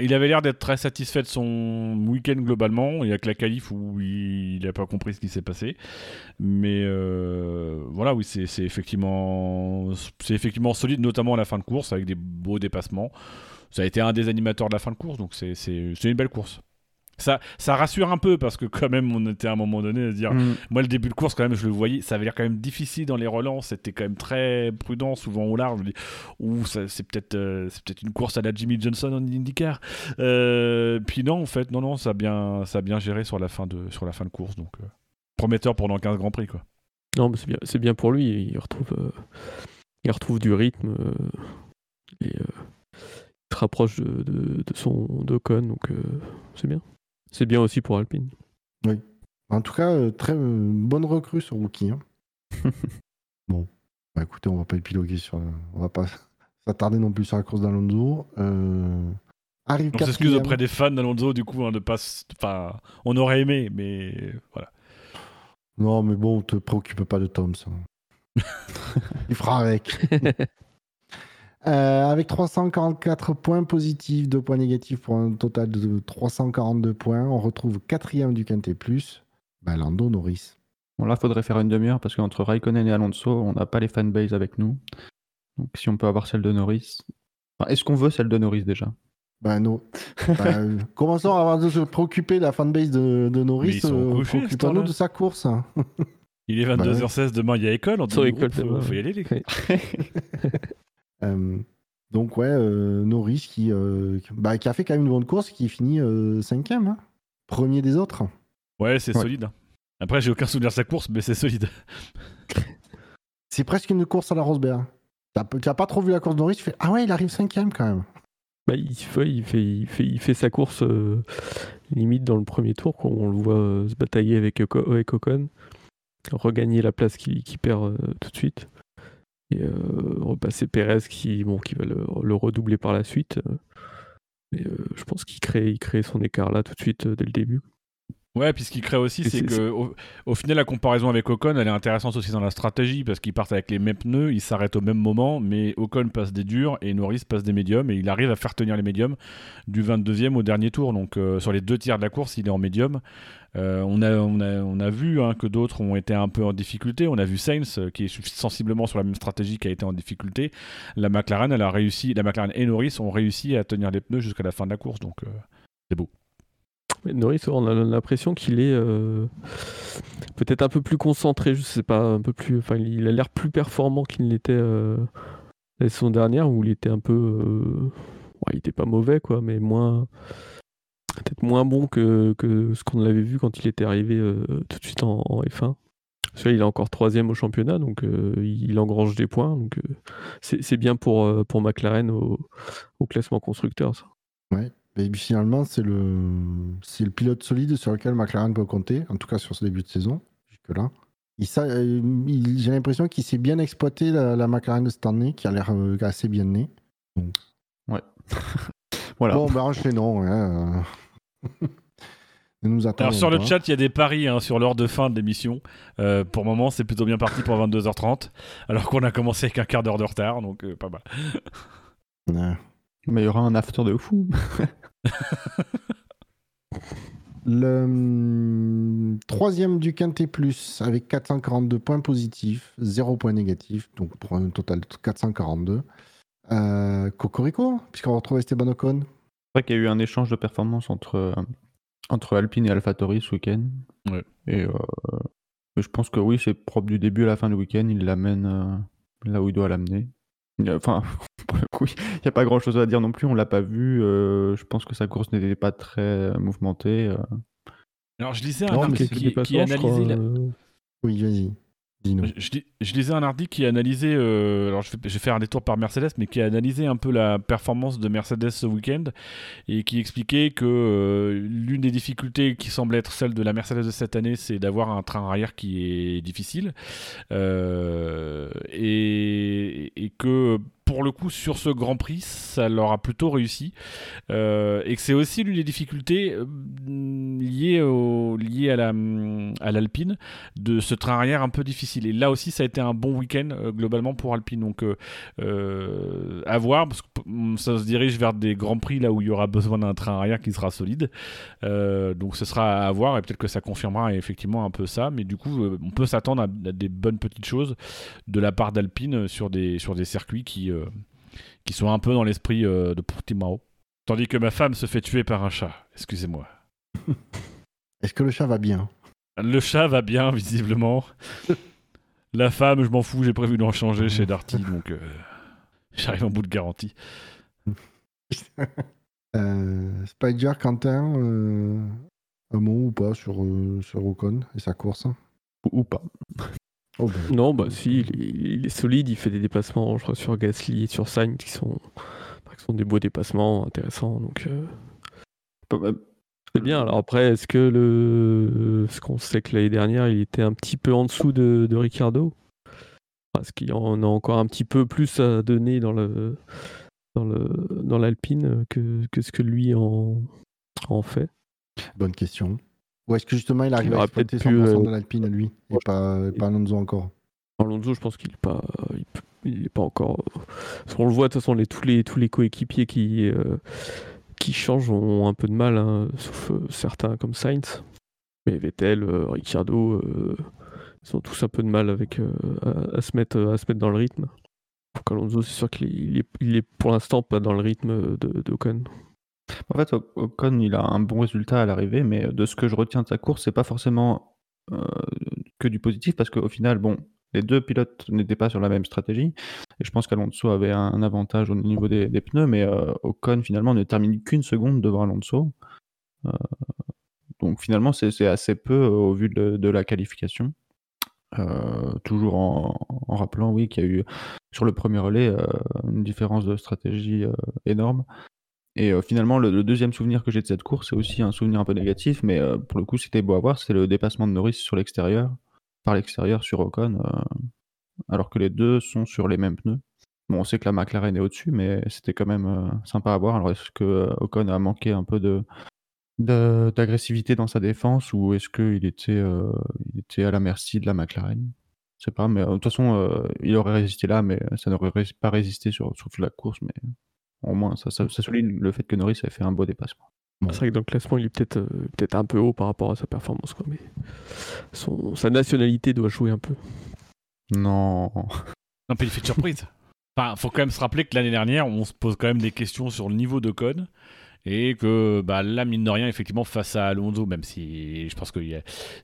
Il avait l'air d'être très satisfait de son week-end globalement. Il y a que la qualif où il n'a pas compris ce qui s'est passé. Mais euh, voilà, oui, c'est effectivement, effectivement solide, notamment à la fin de course avec des beaux dépassements. Ça a été un des animateurs de la fin de course, donc c'est une belle course. Ça, ça rassure un peu parce que quand même on était à un moment donné à se dire Mm. moi, le début de course, quand même, je le voyais, ça avait l'air quand même difficile dans les relances. C'était quand même très prudent, souvent au large. Ça- c'est peut-être euh, c'est peut-être une course à la Jimmy Johnson en IndyCar. Euh, puis non, en fait, non, non, ça a bien, ça a bien géré sur la fin de, sur la fin de course. Donc, euh, prometteur pour dans 15 Grands Prix, quoi. Non, mais c'est bien, c'est bien pour lui. Il retrouve, euh, il retrouve du rythme. et, il se rapproche de, de, de son d'Ocon, donc c'est bien. C'est bien aussi pour Alpine. En tout cas, euh, très euh, bonne recrue sur Rookie. hein. bon, bah, écoutez, on va pas épiloguer sur. la- On va pas s'attarder non plus sur la course d'Alonso. Euh... Arrive On s'excuse auprès des fans d'Alonso, du coup, hein, de pas. Enfin, on aurait aimé, mais voilà. Non, mais bon, te préoccupe pas de Tom, ça. Il fera avec. Euh, avec 344 points positifs, 2 points négatifs pour un total de 342 points, on retrouve quatrième du Quintet Plus, bah, Lando Norris. Bon, là, faudrait faire une demi-heure parce qu'entre Raikkonen et Alonso, on n'a pas les fanbases avec nous. Donc, si on peut avoir celle de Norris. Enfin, Est-ce qu'on veut celle de Norris déjà? Bah non. Bah, euh, commençons avant de se préoccuper de la fanbase de, de Norris. sont euh, Préoccupons-nous temps-là. de sa course. Il est Bah ouais. 22h16, demain il y a école. On dit, groupe, faut, y aller, les donc ouais, euh, Norris qui, euh, bah, qui a fait quand même une bonne course, qui finit euh, cinquième, hein. premier des autres. Ouais, c'est Ouais. solide. Après, j'ai aucun souvenir de sa course, mais c'est solide. C'est presque une course à la Rosberg. T'as pas trop vu la course de Norris, tu fais ah ouais, il arrive cinquième quand même. Bah, il, fait, il, fait, il, fait, il fait sa course euh, limite dans le premier tour, quand on le voit euh, se batailler avec, avec Ocon, regagner la place qu'il perd euh, tout de suite, et euh, repasser Perez qui, va le, le redoubler par la suite. euh. euh, je pense qu'il crée, crée son écart là tout de suite dès le début. Ouais, puis ce qui crée aussi, c'est que au, au final, la comparaison avec Ocon, elle est intéressante aussi dans la stratégie, parce qu'ils partent avec les mêmes pneus, ils s'arrêtent au même moment, mais Ocon passe des durs et Norris passe des médiums, et il arrive à faire tenir les médiums du 22e au dernier tour. Donc euh, sur les deux tiers de la course, il est en médium. Euh, on, a, on, a, on a vu hein, que d'autres ont été un peu en difficulté. On a vu Sainz, euh, qui est sensiblement sur la même stratégie, qui a été en difficulté. La McLaren, elle a réussi, la McLaren et Norris ont réussi à tenir les pneus jusqu'à la fin de la course, donc c'est beau. Norris, on a l'impression qu'il est euh, peut-être un peu plus concentré, je sais pas, un peu plus. Enfin, il a l'air plus performant qu'il n'était euh, la saison dernière où il était un peu. euh, ouais, il était pas mauvais, quoi, mais moins. Peut-être moins bon que, ce qu'on avait vu quand il était arrivé tout de suite en, en F1. Parce il est encore troisième au championnat, donc il engrange des points. Donc c'est bien pour, pour McLaren au, classement constructeur. Ça. Et puis finalement, c'est le, c'est le pilote solide sur lequel McLaren peut compter, en tout cas sur ce début de saison, jusque-là. Il euh, il- J'ai l'impression qu'il s'est bien exploité la, la McLaren de cette année, qui a l'air euh, assez bien née. Voilà. Bon, bah enchaînons. Hein. nous attendons Alors sur le pas. chat, il y a des paris hein, sur l'heure de fin de l'émission. Euh, pour le moment, c'est plutôt bien parti pour 22h30, alors qu'on a commencé avec un quart d'heure de retard, donc euh, pas mal. Ouais. Mais il y aura un after de fou. Le hum, troisième du Quintet Plus avec 442 points positifs, 0 points négatifs, donc pour un total de 442. Euh, Cocorico, puisqu'on retrouve Esteban Ocon. C'est vrai qu'il y a eu un échange de performances entre, euh, entre Alpine et AlphaTauri ce week-end. Ouais. Et euh, je pense que oui, c'est propre du début à la fin du week-end. Il l'amène euh, là où il doit l'amener. Enfin, pour le coup, il n'y a pas grand-chose à dire non plus. On l'a pas vu. euh, je pense que sa course n'était pas très euh, mouvementée. euh. Alors je lisais un Non, mais article Quelques qui, qui dépassements, je analysait crois, la- euh, Oui, vas-y. Je, je lis- je lisais un article qui analysait, euh, alors je vais, je vais faire un détour par Mercedes, mais qui a analysé un peu la performance de Mercedes ce week-end et qui expliquait que euh, l'une des difficultés qui semble être celle de la Mercedes de cette année, c'est d'avoir un train arrière qui est difficile. Euh, et que pour le coup sur ce Grand Prix, ça leur a plutôt réussi Euh, et que c'est aussi l'une des difficultés euh, liées, au, liées à la à l'Alpine de ce train arrière un peu difficile. Et là aussi, ça a été un bon week-end euh, globalement pour Alpine. Donc, à voir, parce que mm, ça se dirige vers des grands prix là où il y aura besoin d'un train arrière qui sera solide. Donc, ce sera à voir et peut-être que ça confirmera effectivement un peu ça. Mais du coup, on peut s'attendre à, à des bonnes petites choses de la part d'Alpine sur des, sur des circuits qui, euh, qui sont un peu dans l'esprit euh, de Portimao. Tandis que ma femme se fait tuer par un chat. Excusez-moi. Est-ce que le chat va bien? Le chat va bien, visiblement. La femme, je m'en fous, j'ai prévu d'en changer chez Darty, donc euh, j'arrive en bout de garantie. euh, Spider, Quentin, euh, un mot ou pas sur, euh, sur Ocon et sa course? Ou, ou pas. Oh, ben, Non, bah si, il est, il est solide, il fait des dépassements, je crois, sur Gasly et sur Sainz qui sont, qui sont des beaux dépassements intéressants. Donc euh, c'est bien. Alors après, est-ce que le. Ce qu'on sait que l'année dernière, il était un petit peu en dessous de, de Ricardo Est-ce qu'il en a encore un petit peu plus à donner dans le dans le dans l'Alpine que, que ce que lui en, en fait bonne question. Ou est-ce que justement il arrive Il à exploiter 100% peut-être pu, de l'Alpine lui et pas, pas Alonso encore Alonso, je pense qu'il n'est pas, il, est pas encore. Parce qu'on le voit de toute façon, les, tous les tous les coéquipiers qui euh, qui changent ont un peu de mal, hein, sauf euh, certains comme Sainz. Mais Vettel, euh, Ricciardo, euh, ils ont tous un peu de mal avec euh, à, à se mettre à se mettre dans le rythme. Donc Alonso, c'est sûr qu'il est, il est, il est pour l'instant pas dans le rythme de d'Ocon. En fait, Ocon, il a un bon résultat à l'arrivée, mais de ce que je retiens de sa course, c'est pas forcément euh, que du positif, parce qu'au final, bon, les deux pilotes n'étaient pas sur la même stratégie, et je pense qu'Alonso avait un, avantage au niveau des, pneus, mais euh, Ocon, finalement, ne termine qu'une seconde devant Alonso. Euh, donc finalement, c'est assez peu euh, au vu de, la qualification. Euh, toujours en, rappelant, oui, qu'il y a eu sur le premier relais euh, une différence de stratégie euh, énorme. Et euh, finalement, le, deuxième souvenir que j'ai de cette course, c'est aussi un souvenir un peu négatif, mais euh, pour le coup, c'était beau à voir, c'est le dépassement de Norris sur l'extérieur, par l'extérieur sur Ocon, euh, alors que les deux sont sur les mêmes pneus. Bon, on sait que la McLaren est au-dessus, mais c'était quand même sympa à voir. Alors, est-ce que Ocon a manqué un peu de d'agressivité dans sa défense ou est-ce qu'il était, il était à la merci de la McLaren? Je sais pas, mais de toute façon, il aurait résisté là, mais ça n'aurait pas résisté sur, sur toute la course, mais au moins ça, ça, ça souligne le fait que Norris avait fait un beau dépassement. C'est vrai que dans le classement, il est peut-être euh, peut-être un peu haut par rapport à sa performance, quoi, mais son, sa nationalité doit jouer un peu. Non. Non, puis il fait de surprise. Enfin, faut quand même se rappeler que l'année dernière, on se pose quand même des questions sur le niveau de code. Et que bah, là, mine de rien, effectivement, face à Alonso, même si je pense que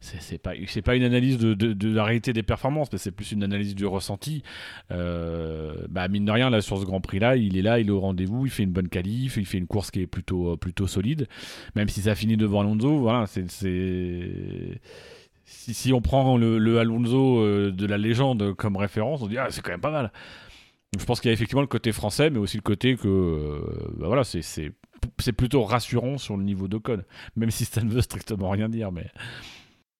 c'est pas, pas une analyse de, la réalité des performances, mais c'est plus une analyse du ressenti. Euh, bah, mine de rien, là, sur ce Grand Prix-là, il est là, il est au rendez-vous, il fait une bonne qualif, il fait une course qui est plutôt, plutôt solide. Même si ça finit devant Alonso, voilà, c'est. Si, on prend le, Alonso euh, de la légende comme référence, on dit ah c'est quand même pas mal. Je pense qu'il y a effectivement le côté français, mais aussi le côté que euh, bah voilà, c'est- c'est plutôt rassurant sur le niveau de code, même si ça ne veut strictement rien dire. Mais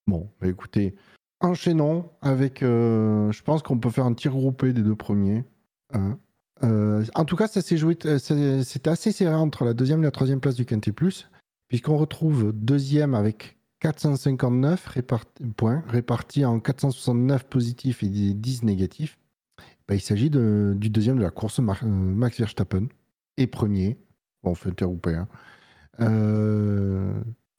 Bon, bah écoutez, enchaînons avec. euh, je pense qu'on peut faire un tir groupé des deux premiers. hein. Euh, en tout cas, ça s'est joué. euh, C'était assez serré entre la deuxième et la troisième place du Quintet Plus, puisqu'on retrouve deuxième avec 459 répart- points, répartis en 469 positifs et 10 négatifs. Bah, il s'agit du deuxième de la course, Max Verstappen, et premier. Bon, on fait un tir groupé. hein. Euh,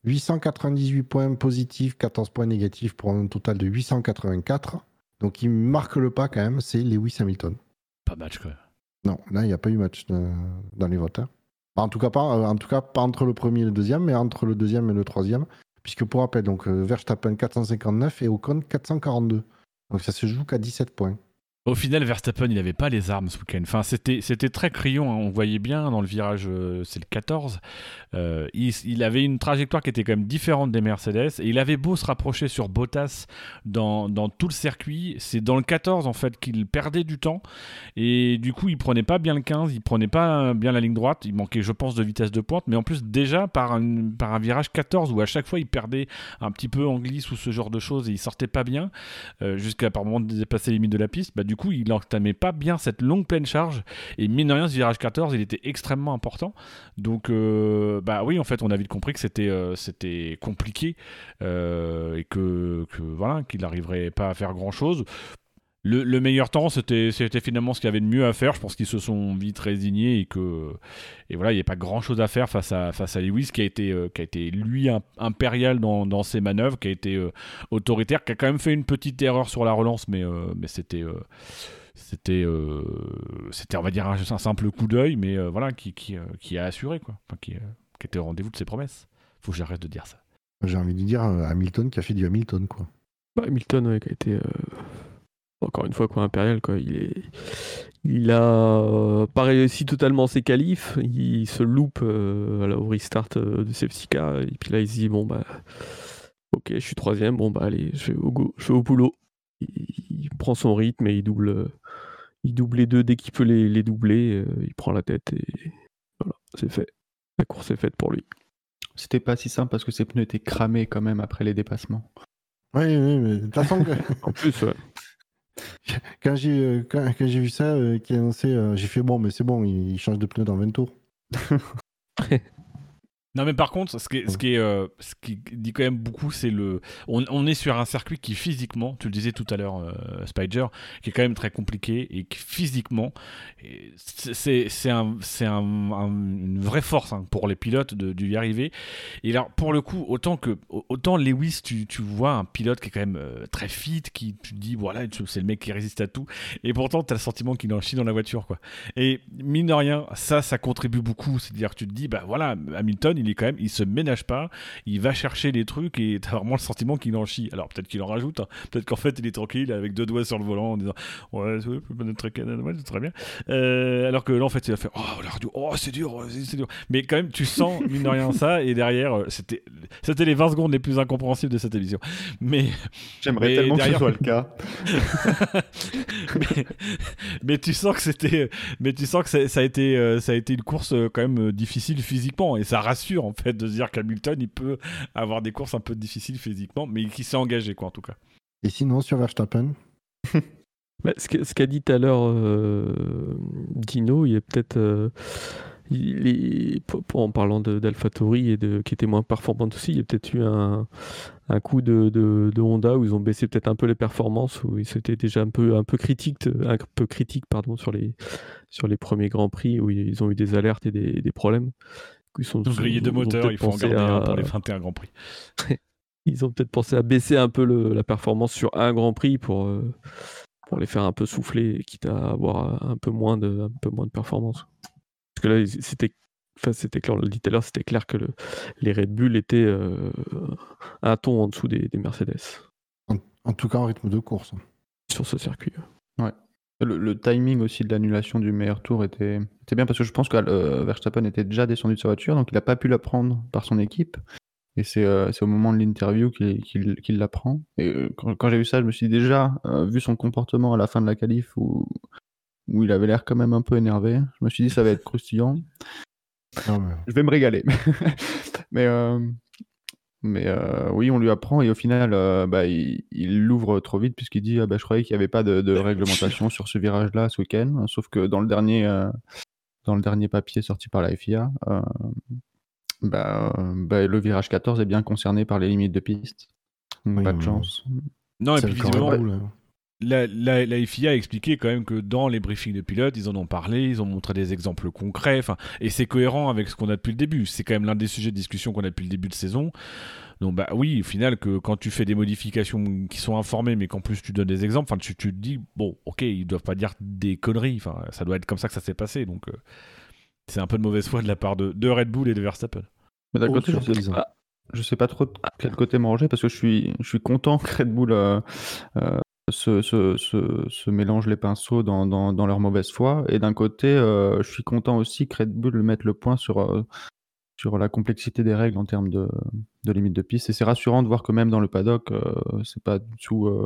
898 points positifs, 14 points négatifs pour un total de 884. Donc il marque le pas quand même, c'est Lewis Hamilton. pas match quoi. Non, là il n'y a pas eu match dans les votes. hein. En tout cas pas, euh, en tout cas pas entre le premier et le deuxième, mais entre le deuxième et le troisième, puisque pour rappel donc euh, Verstappen 459 et Ocon 442. Donc ça se joue qu'à 17 points. Au final, Verstappen, il n'avait pas les armes ce week-end. Enfin, c'était, très criant. hein. On voyait bien dans le virage, euh, c'est le 14. euh, il, avait une trajectoire qui était quand même différente des Mercedes. Et il avait beau se rapprocher sur Bottas dans, dans tout le circuit. C'est dans le 14, en fait, qu'il perdait du temps. Et du coup, il prenait pas bien le 15. Il prenait pas bien la ligne droite. Il manquait, je pense, de vitesse de pointe. Mais en plus, déjà, par un, par un virage 14 où à chaque fois, il perdait un petit peu en glisse ou ce genre de choses. Et il sortait pas bien. euh, jusqu'à par moment de dépasser les limites de la piste. Bah, du il n'entamait pas bien cette longue pleine charge. Et mine de rien, ce virage 14, il était extrêmement important. Donc, euh, bah oui, en fait, on a vite compris que c'était euh, compliqué euh, et que, que voilà, qu'il n'arriverait pas à faire grand chose. Le, le meilleur temps, c'était finalement ce qu'il y avait de mieux à faire. Je pense qu'ils se sont vite résignés et que et voilà, il n'y a pas grand chose à faire face à face à Lewis qui a été euh, qui a été lui im- impérial dans, dans ses manœuvres, qui a été euh, autoritaire, qui a quand même fait une petite erreur sur la relance, mais euh, mais c'était euh, c'était euh, c'était on va dire un, un simple coup d'œil, mais euh, voilà qui qui, euh, qui a assuré quoi, Enfin, qui, euh, qui était au rendez-vous de ses promesses. Faut que j'arrête de dire ça. J'ai envie de dire Hamilton qui a fait du Hamilton quoi. Bah, Hamilton ouais, qui a été euh, encore une fois quoi impérial quoi. Il est, il a euh, pas réussi totalement ses qualifs. Il se loupe euh, à la- au restart euh, de car et puis là il se dit bon bah ok je suis troisième bon bah allez je vais au go, je vais au boulot. Il, il prend son rythme et il double, il double les deux dès qu'il peut les, les doubler. euh, il prend la tête et voilà c'est fait. La course est faite pour lui. C'était pas si simple parce que ses pneus étaient cramés quand même après les dépassements. Oui, oui, mais de toute façon, que- En plus ouais. quand j'ai euh, quand, j'ai vu ça euh, qui annoncé, euh, j'ai fait bon, mais c'est bon, il, il change de pneu dans 20 tours. Non mais par contre, ce qui, est- ce qui, est, euh, ce qui dit quand même beaucoup, c'est le, on, on est sur un circuit qui physiquement, tu le disais tout à l'heure, euh, Spider, qui est quand même très compliqué et qui physiquement, c'est c'est- c'est un, c'est un- un- une vraie force hein, pour les pilotes de, d'y arriver. Et alors pour le coup, autant que autant Lewis, tu, tu vois un pilote qui est quand même euh, très fit, qui tu te dis voilà, c'est le mec qui résiste à tout, et pourtant tu as le sentiment qu'il en chie dans la voiture quoi. Et mine de rien, ça, ça contribue beaucoup. C'est-à-dire que tu te dis, bah voilà, Hamilton, il est quand même, il se ménage pas, il va chercher des trucs et t'as vraiment le sentiment qu'il en chie. Alors peut-être qu'il en rajoute, hein. peut-être qu'en fait il est tranquille avec deux doigts sur le volant en disant, ouais, c'est très, bien. Euh, alors que là, en fait, il a fait, oh, la radio, oh, c'est dur, c'est dur. Mais quand même, tu sens, mine de rien, ça, et derrière, euh, c'était, c'était les 20 secondes les plus incompréhensibles de cette émission. Mais, J'aimerais tellement que ce derrière- soit le cas. mais, mais tu sens que c'était mais tu sens que ça, ça a été euh, ça a été une course quand même difficile physiquement et ça rassure en fait de se dire qu'Hamilton il peut avoir des courses un peu difficiles physiquement mais qui s'est engagé quoi en tout cas Et sinon, sur Verstappen Bah, ce qu'a dit tout à l'heure euh, Dino, il y a peut-être. euh, est- pour- en parlant de- d'AlphaTauri et de, qui était moins performante aussi, il y a peut-être eu un, un coup de, de- de Honda où ils ont baissé peut-être un peu les performances, où ils étaient déjà un peu, un peu critiques, un peu critiques pardon, sur, les, sur les premiers Grands Prix où ils ont eu des alertes et des, des problèmes. Ils sont, moteurs peut-être il faut en pensé garder un à- pour les 21 Grands Prix ils ont peut-être pensé à baisser un peu le- la performance sur un Grand Prix pour, euh, pour les faire un peu souffler, quitte à avoir un peu moins de, un peu moins de performance. Parce que là, c'était, enfin, c'était clair, on l'a dit tout à l'heure, c'était clair que le- les Red Bull étaient euh, un ton en dessous des, des Mercedes en, en tout cas, en rythme de course. sur ce circuit. Le, le timing aussi de l'annulation du meilleur tour était, était bien parce que je pense que euh, Verstappen était déjà descendu de sa voiture, donc il n'a pas pu la prendre par son équipe. Et c'est euh, c'est au moment de l'interview qu'il qu'il- qu'il la prend. Et euh, quand, quand j'ai vu ça, je me suis dit déjà, euh, vu son comportement à la fin de la qualif où, où il avait l'air quand même un peu énervé, je me suis dit ça va être croustillant. Non, mais- Je vais me régaler. mais mais euh, oui, on lui apprend et au final, euh, bah, il il l'ouvre trop vite puisqu'il dit ah, bah, Je croyais qu'il n'y avait pas de, de réglementation sur ce virage-là ce week-end. Sauf que dans le dernier, euh, dans le dernier papier sorti par la FIA, euh, bah, bah, le virage 14 est bien concerné par les limites de piste. Donc, Oui, pas de chance. non et puis visiblement. La, la, la FIA a expliqué quand même que dans les briefings de pilotes, ils en ont parlé, ils ont montré des exemples concrets, enfin, et c'est cohérent avec ce qu'on a depuis le début. C'est quand même l'un des sujets de discussion qu'on a depuis le début de saison. Donc bah oui, au final, que quand tu fais des modifications qui sont informées, mais qu'en plus tu donnes des exemples, enfin, tu, tu te dis bon, ok, ils doivent pas dire des conneries. Enfin, ça doit être comme ça que ça s'est passé. Donc euh, c'est un peu de mauvaise foi de la part de, de Red Bull et de Verstappen. Mais d'un Oh, côté, je surprise. sais, pas, je sais pas trop de quel côté manger parce que je suis, je suis content que Red Bull euh, euh, se, se, se, se mélange les pinceaux dans, dans, dans leur mauvaise foi. Et d'un côté, euh, je suis content aussi que Red Bull mette le point sur, euh, sur la complexité des règles en termes de, de limite de piste. Et c'est rassurant de voir que même dans le paddock, euh, c'est pas du tout. euh,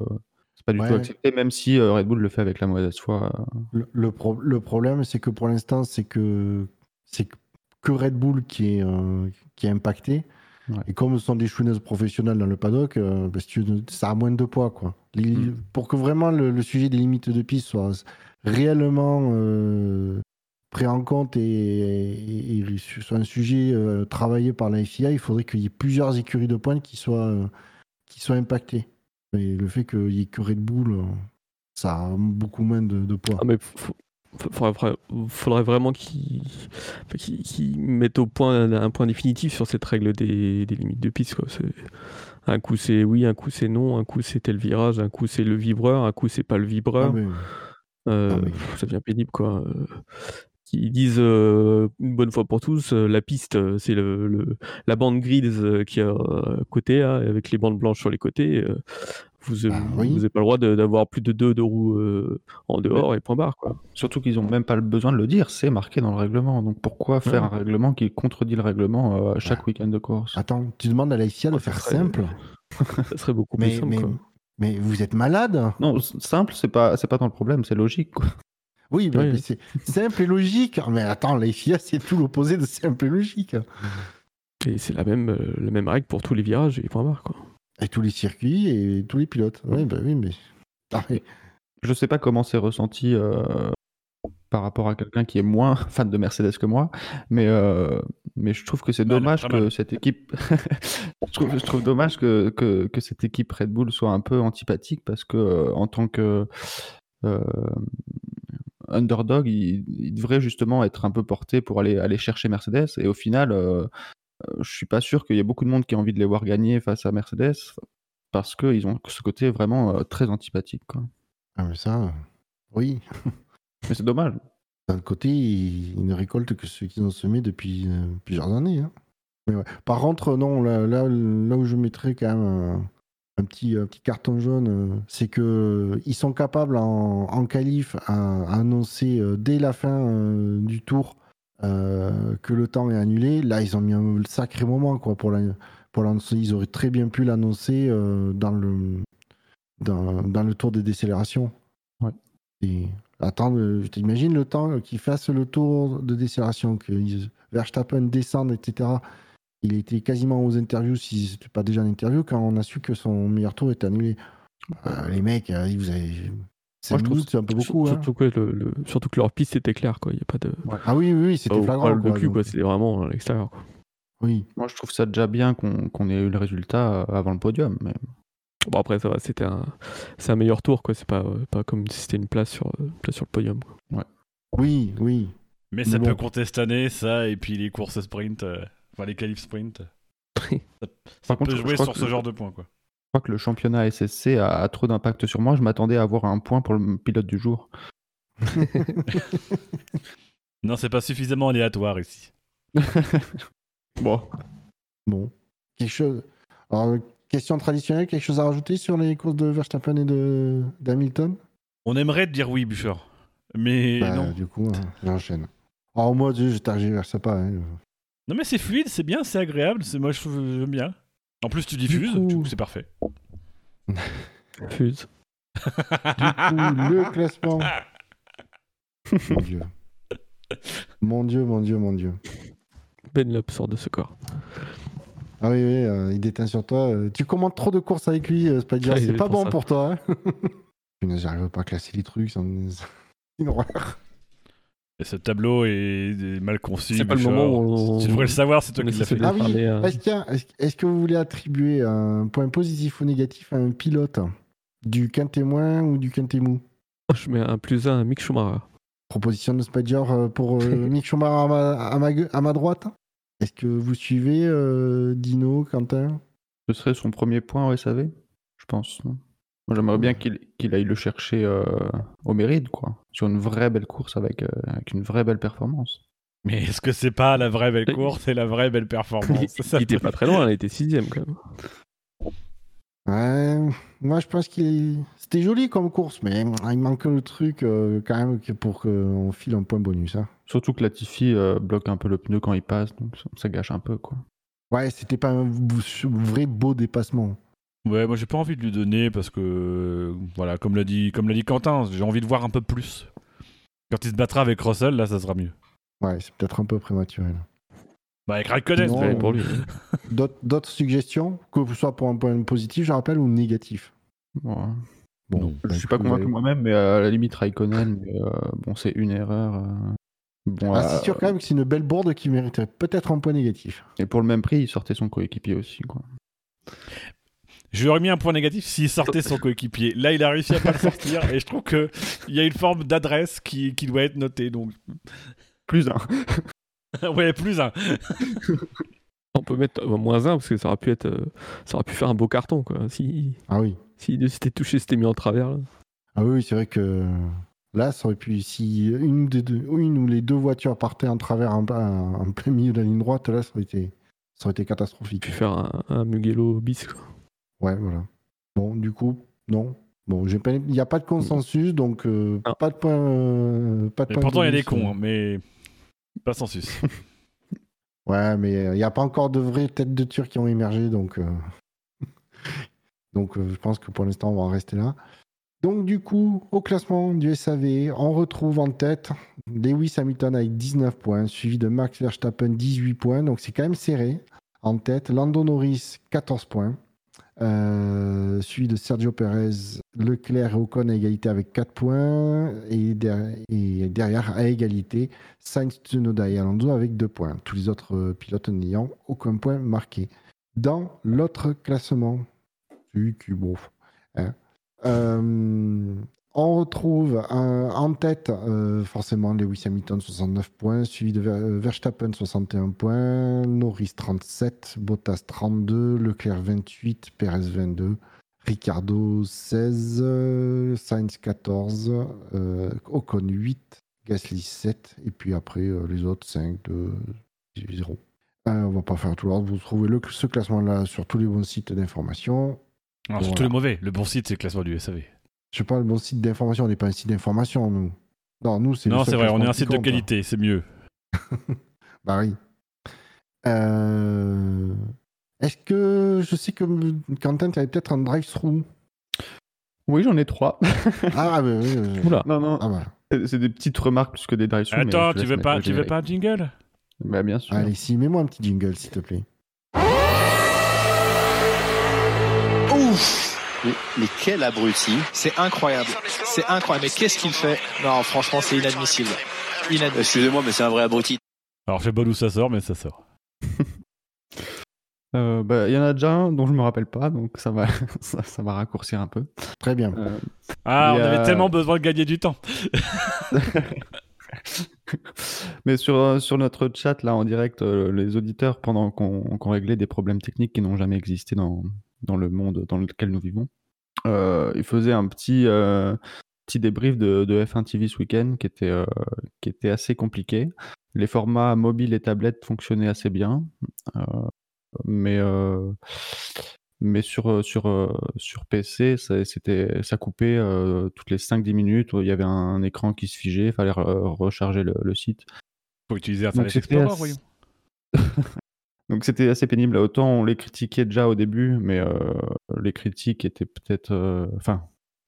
c'est pas du tout accepté, même si Red Bull le fait avec la mauvaise foi. Le, le pro- le problème, c'est que pour l'instant, c'est que c'est que Red Bull qui est, qui est impacté. Ouais. Et comme ce sont des chouineuses professionnelles dans le paddock, euh, bah, si tu veux, ça a moins de poids. Quoi. Les- Mm. Pour que vraiment le, le sujet des limites de piste soit réellement euh, pris en compte et, et- et soit un sujet euh, travaillé par la FIA, il faudrait qu'il y ait plusieurs écuries de pointe qui soient, euh, qui soient impactées. Et le fait qu'il n'y ait que Red Bull, ça a beaucoup moins de, de poids. Ah, mais faut- faut- faudrait, faudrait- vraiment qu'ils mettent au point un, un point définitif sur cette règle des, des limites de piste. Quoi. Un coup c'est oui, un coup c'est non, un coup c'est tel virage, un coup c'est le vibreur, un coup c'est pas le Ah, vibreur. mais- Euh, Ah, mais- pff, ça devient pénible quoi. Euh, Ils disent euh, une bonne fois pour tous, euh, la piste, euh, c'est le, le- la bande grise euh, qui est à côté, là, avec les bandes blanches sur les côtés. Vous Bah, n'avez oui. pas le droit de- d'avoir plus de deux, deux roues euh, en dehors et point barre. Quoi. Surtout qu'ils n'ont même pas le besoin de le dire, c'est marqué dans le règlement. Donc pourquoi faire Ouais. un règlement qui contredit le règlement euh, à chaque Ah. week-end de course? Attends, tu demandes à la FIA de ça faire serait- simple. Ça serait beaucoup plus Mais, simple. mais, quoi. mais vous êtes malade? Non, simple, c'est pas, c'est pas dans le problème, c'est logique. Quoi. Oui, mais, Oui. mais c'est simple et logique. Mais attends, la FIA, c'est tout l'opposé de simple et logique. Et c'est la même, euh, la même règle pour tous les virages et point barre. Quoi. Et tous les circuits et tous les pilotes. Oui, bah oui, mais. Ah, Je sais pas comment c'est ressenti euh, par rapport à quelqu'un qui est moins fan de Mercedes que moi, mais, euh, mais je trouve que c'est dommage que cette équipe. je, trouve, je trouve dommage que, que, que cette équipe Red Bull soit un peu antipathique parce que, euh, en tant que euh, underdog, il, il devrait justement être un peu porté pour aller, aller chercher Mercedes. Et au final, euh, je suis pas sûr qu'il y ait beaucoup de monde qui a envie de les voir gagner face à Mercedes parce qu'ils ont ce côté vraiment euh, très antipathique. Quoi. Ah, mais ça, euh, oui. Mais c'est dommage. D'un côté, ils, ils ne récoltent que ce qu'ils ont semé depuis euh, plusieurs années. hein. Mais ouais. Par contre, non, là, là, là où je mettrais quand même un, un petit, un petit carton jaune, euh, c'est que euh, ils sont capables en, en qualif à, à annoncer euh, dès la fin euh, du tour euh, que le temps est annulé. Là, ils ont mis un sacré moment quoi, pour la- pour l'annoncer. Ils auraient très bien pu l'annoncer euh, dans, le, dans, dans le tour de décélération. Ouais. Et attendre, euh, t'imagines le temps qu'il fasse le tour de décélération, que ils- Verstappen descende, etc. Il était quasiment aux interviews, si c'était pas déjà en interview, quand on a su que son meilleur tour est annulé. Euh, les mecs, vous avez. Moi, 5 je trouve minutes, c'est un peu beaucoup. hein. Surtout, que le, le- surtout que leur piste était claire, quoi. Il y a pas de. Ah oui, oui, oui, c'était flagrant. quoi, cul, quoi. C'était vraiment à l'extérieur, quoi. Oui. Moi, je trouve ça déjà bien qu'on qu'on ait eu le résultat euh, avant le podium. Mais... Bon, après, ça va, c'était un, c'est un meilleur tour, quoi. C'est pas, euh, pas comme si c'était une place sur, euh, place sur le podium, quoi. Oui, oui. Mais ça peut compter cette année, ça, et puis les courses sprint, euh, enfin les qualifs sprint. ça ça Par contre, peut jouer sur que ce le- genre de points, quoi. Je crois que le championnat SSC a, a trop d'impact sur moi. Je m'attendais à avoir un point pour le pilote du jour. Non, c'est pas suffisamment aléatoire ici. Bon. Bon. Quelque chose. Alors, question traditionnelle, quelque chose à rajouter sur les courses de Verstappen et de d'Hamilton? On aimerait te dire oui, Bouchard. Mais Bah, non. Du coup, hein, j'enchaîne. Alors, moi, je tergiverse pas. hein. Non, mais c'est fluide, c'est bien, c'est agréable. C'est moi, je trouve j'aime bien. En plus, tu diffuses, coup- du coup, c'est parfait. Fuse. Du coup, le classement. mon Dieu. Mon Dieu, mon Dieu, mon Dieu. Benlop sort de ce corps. Ah oui, oui, euh, il déteint sur toi. Euh, tu commandes trop de courses avec lui, euh, Spider. C'est est pas pour bon ça. pour toi. Hein J'arrive pas à classer les trucs. C'est une horreur. Et ce tableau est, est mal conçu. C'est pas le moment où on- Tu devrais le savoir, c'est toi on qui l'as fait. de Ah oui, euh, Est-ce que vous voulez attribuer un point positif ou négatif à un pilote Du quintémoin ou du quintémou? Je mets un plus un à Mick Schumacher. Proposition de Spider euh, pour euh, Mick Schumacher à ma, à ma gue- à ma droite Est-ce que vous suivez euh, Dino, Quentin? Ce serait son premier point au SAV, je pense. non? Moi, j'aimerais bien qu'il qu'il aille le chercher euh, au mérite, quoi. Sur une vraie belle course avec, euh, avec une vraie belle performance. Mais est-ce que c'est pas la vraie belle course et la vraie belle performance? Il était pas très loin, il était sixième quand même. Ouais, moi je pense qu'il c'était joli comme course, mais il manque le truc euh, quand même pour qu'on file un point bonus. hein. Surtout que Latifi euh, bloque un peu le pneu quand il passe, donc ça, ça gâche un peu, quoi. Ouais, c'était pas un vrai beau dépassement. Ouais, moi j'ai pas envie de lui donner parce que voilà, comme l'a dit, comme l'a dit Quentin, j'ai envie de voir un peu plus. Quand il se battra avec Russell, là, ça sera mieux. Ouais, c'est peut-être un peu prématuré. là. Bah avec Raikkonen, euh, pour lui. D'autres d'autres suggestions, que ce soit pour un point positif, je rappelle, ou négatif? Ouais. Bon, Non, Je bah, suis pas convaincu avez- moi-même, mais à la limite Raikkonen, euh, bon, c'est une erreur. euh, Bon, Ah, euh, c'est sûr quand même que c'est une belle bourde qui mériterait peut-être un point négatif. Et pour le même prix, il sortait son coéquipier aussi, quoi. Je lui aurais mis un point négatif s'il sortait son coéquipier. Là, il a réussi à pas le sortir et je trouve que il y a une forme d'adresse qui, qui doit être notée. Donc, Plus un. ouais, plus un. On peut mettre euh, moins un parce que ça aurait pu être, euh, ça aurait pu faire un beau carton quoi. Si, Ah oui. si il s'était touché, c'était mis en travers. Là. Ah oui, oui, c'est vrai que là, ça aurait pu, si une, des deux, une ou les deux voitures partaient en travers en, en- en plein milieu de la ligne droite, là, ça aurait été, ça aurait été catastrophique. Pu faire un, un Mugello bis quoi. Ouais, voilà. Bon, du coup, non. Bon, j'ai pas- il n'y a pas de consensus, donc euh, Non. pas de point. euh, pas de Mais point pourtant, il y a des cons, hein, mais pas sans sus. Ouais, mais euh, il n'y a pas encore de vraies têtes de tir qui ont émergé, donc, euh, donc euh, je pense que pour l'instant, on va en rester là. Donc, du coup, au classement du SAV, on retrouve en tête Lewis Hamilton avec 19 points, suivi de Max Verstappen 18 points, donc c'est quand même serré. En tête, Lando Norris 14 points, Euh, de Sergio Perez, Leclerc et Ocon à égalité avec 4 points. Et, der- et derrière, à égalité, Sainz, Tsunoda et Alonso avec 2 points. Tous les autres euh, pilotes n'ayant aucun point marqué. Dans l'autre classement, on retrouve un- en tête euh, forcément Lewis Hamilton 69 points, suivi de euh, Verstappen 61 points, Norris 37, Bottas 32, Leclerc 28, Perez 22, Ricardo 16, euh, Sainz 14, euh, Ocon 8, Gasly 7, et puis après euh, les autres 5, 2, 0. Euh, on va pas faire tout l'ordre, vous trouvez le, ce classement-là sur tous les bons sites d'information. Alors, Voilà. surtout les mauvais. Le bon site, c'est le classement du SAV. Je sais pas, le bon site d'information, on n'est pas un site d'information, nous. Non, nous, c'est Non, c'est vrai, on est un site de qualité, c'est mieux. Bah oui. Euh, Est-ce que je sais que Quentin, tu avais peut-être un drive-through? Oui, j'en ai trois. Ah, bah oui. Oula. non, non, Ah, bah. c'est- des petites remarques plus que des drive Attends, tu veux pas, tu veux pas un jingle? Bah, bien sûr. Allez, si, mets-moi un petit jingle, s'il te plaît. Mais, mais quel abruti C'est incroyable. C'est incroyable. Mais qu'est-ce qu'il fait? Non, franchement, c'est inadmissible. Inadmissible. Excusez-moi, mais c'est un vrai abruti. Alors, je sais pas d'où ça sort, mais ça sort. Euh, bah, Il y en a déjà un dont je me rappelle pas, donc ça va, ça, ça va raccourcir un peu. Très bien. Euh, Ah, on avait tellement besoin de gagner du temps. Mais sur, euh, sur notre chat, là, en direct, les auditeurs, pendant qu'on qu'on réglait des problèmes techniques qui n'ont jamais existé dans, dans le monde dans lequel nous vivons, euh, ils faisaient un petit, euh, petit débrief de, de F1 TV ce week-end qui, était, euh, qui était assez compliqué. Les formats mobiles et tablettes fonctionnaient assez bien, mais, mais sur, sur, sur PC, ça, c'était, ça coupait euh, toutes les 5-10 minutes. Il y avait un, écran qui se figeait, il fallait re- recharger le, le site. Faut utiliser Internet Explorer, assez-. Donc c'était assez pénible. Autant on les critiquait déjà au début, mais euh, les critiques étaient peut-être. euh, Enfin,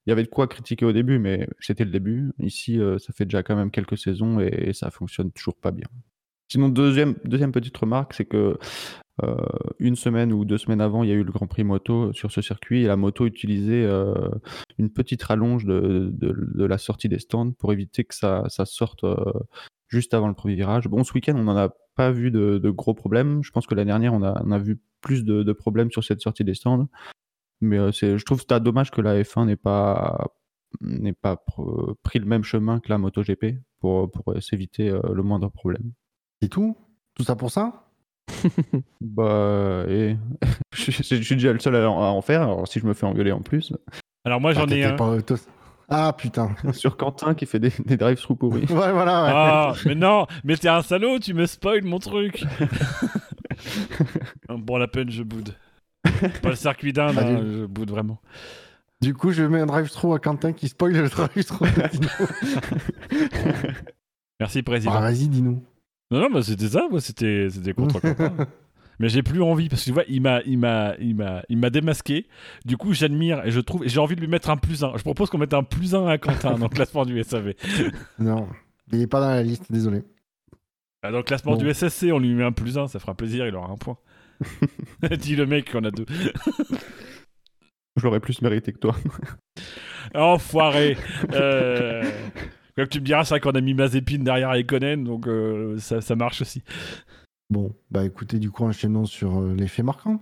il y avait de quoi critiquer au début, mais c'était le début. Ici, euh, ça fait déjà quand même quelques saisons et, ça fonctionne toujours pas bien. Sinon, deuxième, deuxième petite remarque, c'est que euh, une semaine ou deux semaines avant, il y a eu le Grand Prix moto sur ce circuit et la moto utilisait euh, une petite rallonge de, la sortie des stands pour éviter que ça, sorte euh, juste avant le premier virage. Bon, ce week-end, on n'en a pas vu de, gros problèmes. Je pense que l'année dernière, on a, vu plus de, problèmes sur cette sortie des stands. Mais euh, je trouve ça dommage que la F1 n'ait pas, pris le même chemin que la MotoGP pour, pour s'éviter euh, le moindre problème. C'est tout? Tout ça pour ça? Bah, et je, je- je suis déjà le seul à en, à en faire, alors si je me fais engueuler en plus. Alors, moi, j'en Ah, ai un. pas- Ah, putain. Sur Quentin qui fait des, des drive-through pourris. ouais, voilà. ouais. Ah, mais non, mais t'es un salaud, tu me spoil mon truc. bon, la peine, je boude. Pas le circuit d'Inde, hein, je boude vraiment. Du coup, je mets un drive-through à Quentin qui spoil le Dino. Merci, Ah, président. vas-y, dis-nous. Non, non, bah, c'était ça, moi, c'était c'était contre Quentin. Mais j'ai plus envie parce que tu vois, il m'a, il m'a, il m'a, il m'a démasqué. Du coup, j'admire et je trouve, et j'ai envie de lui mettre un plus 1. Je propose qu'on mette un plus 1 à Quentin dans le classement du SAV. non, il est pas dans la liste, désolé. Ah, Dans le classement Bon. du SSC, on lui met un plus 1, ça fera plaisir, il aura un point. Dis le mec qu'on a deux. Je l'aurais plus mérité que toi. Enfoiré. euh... Comme tu me diras, c'est vrai qu'on a mis Mazepin derrière Ekonen, donc euh, ça, ça marche aussi. Bon, bah écoutez, du coup, enchaînons sur euh, l'effet marquant.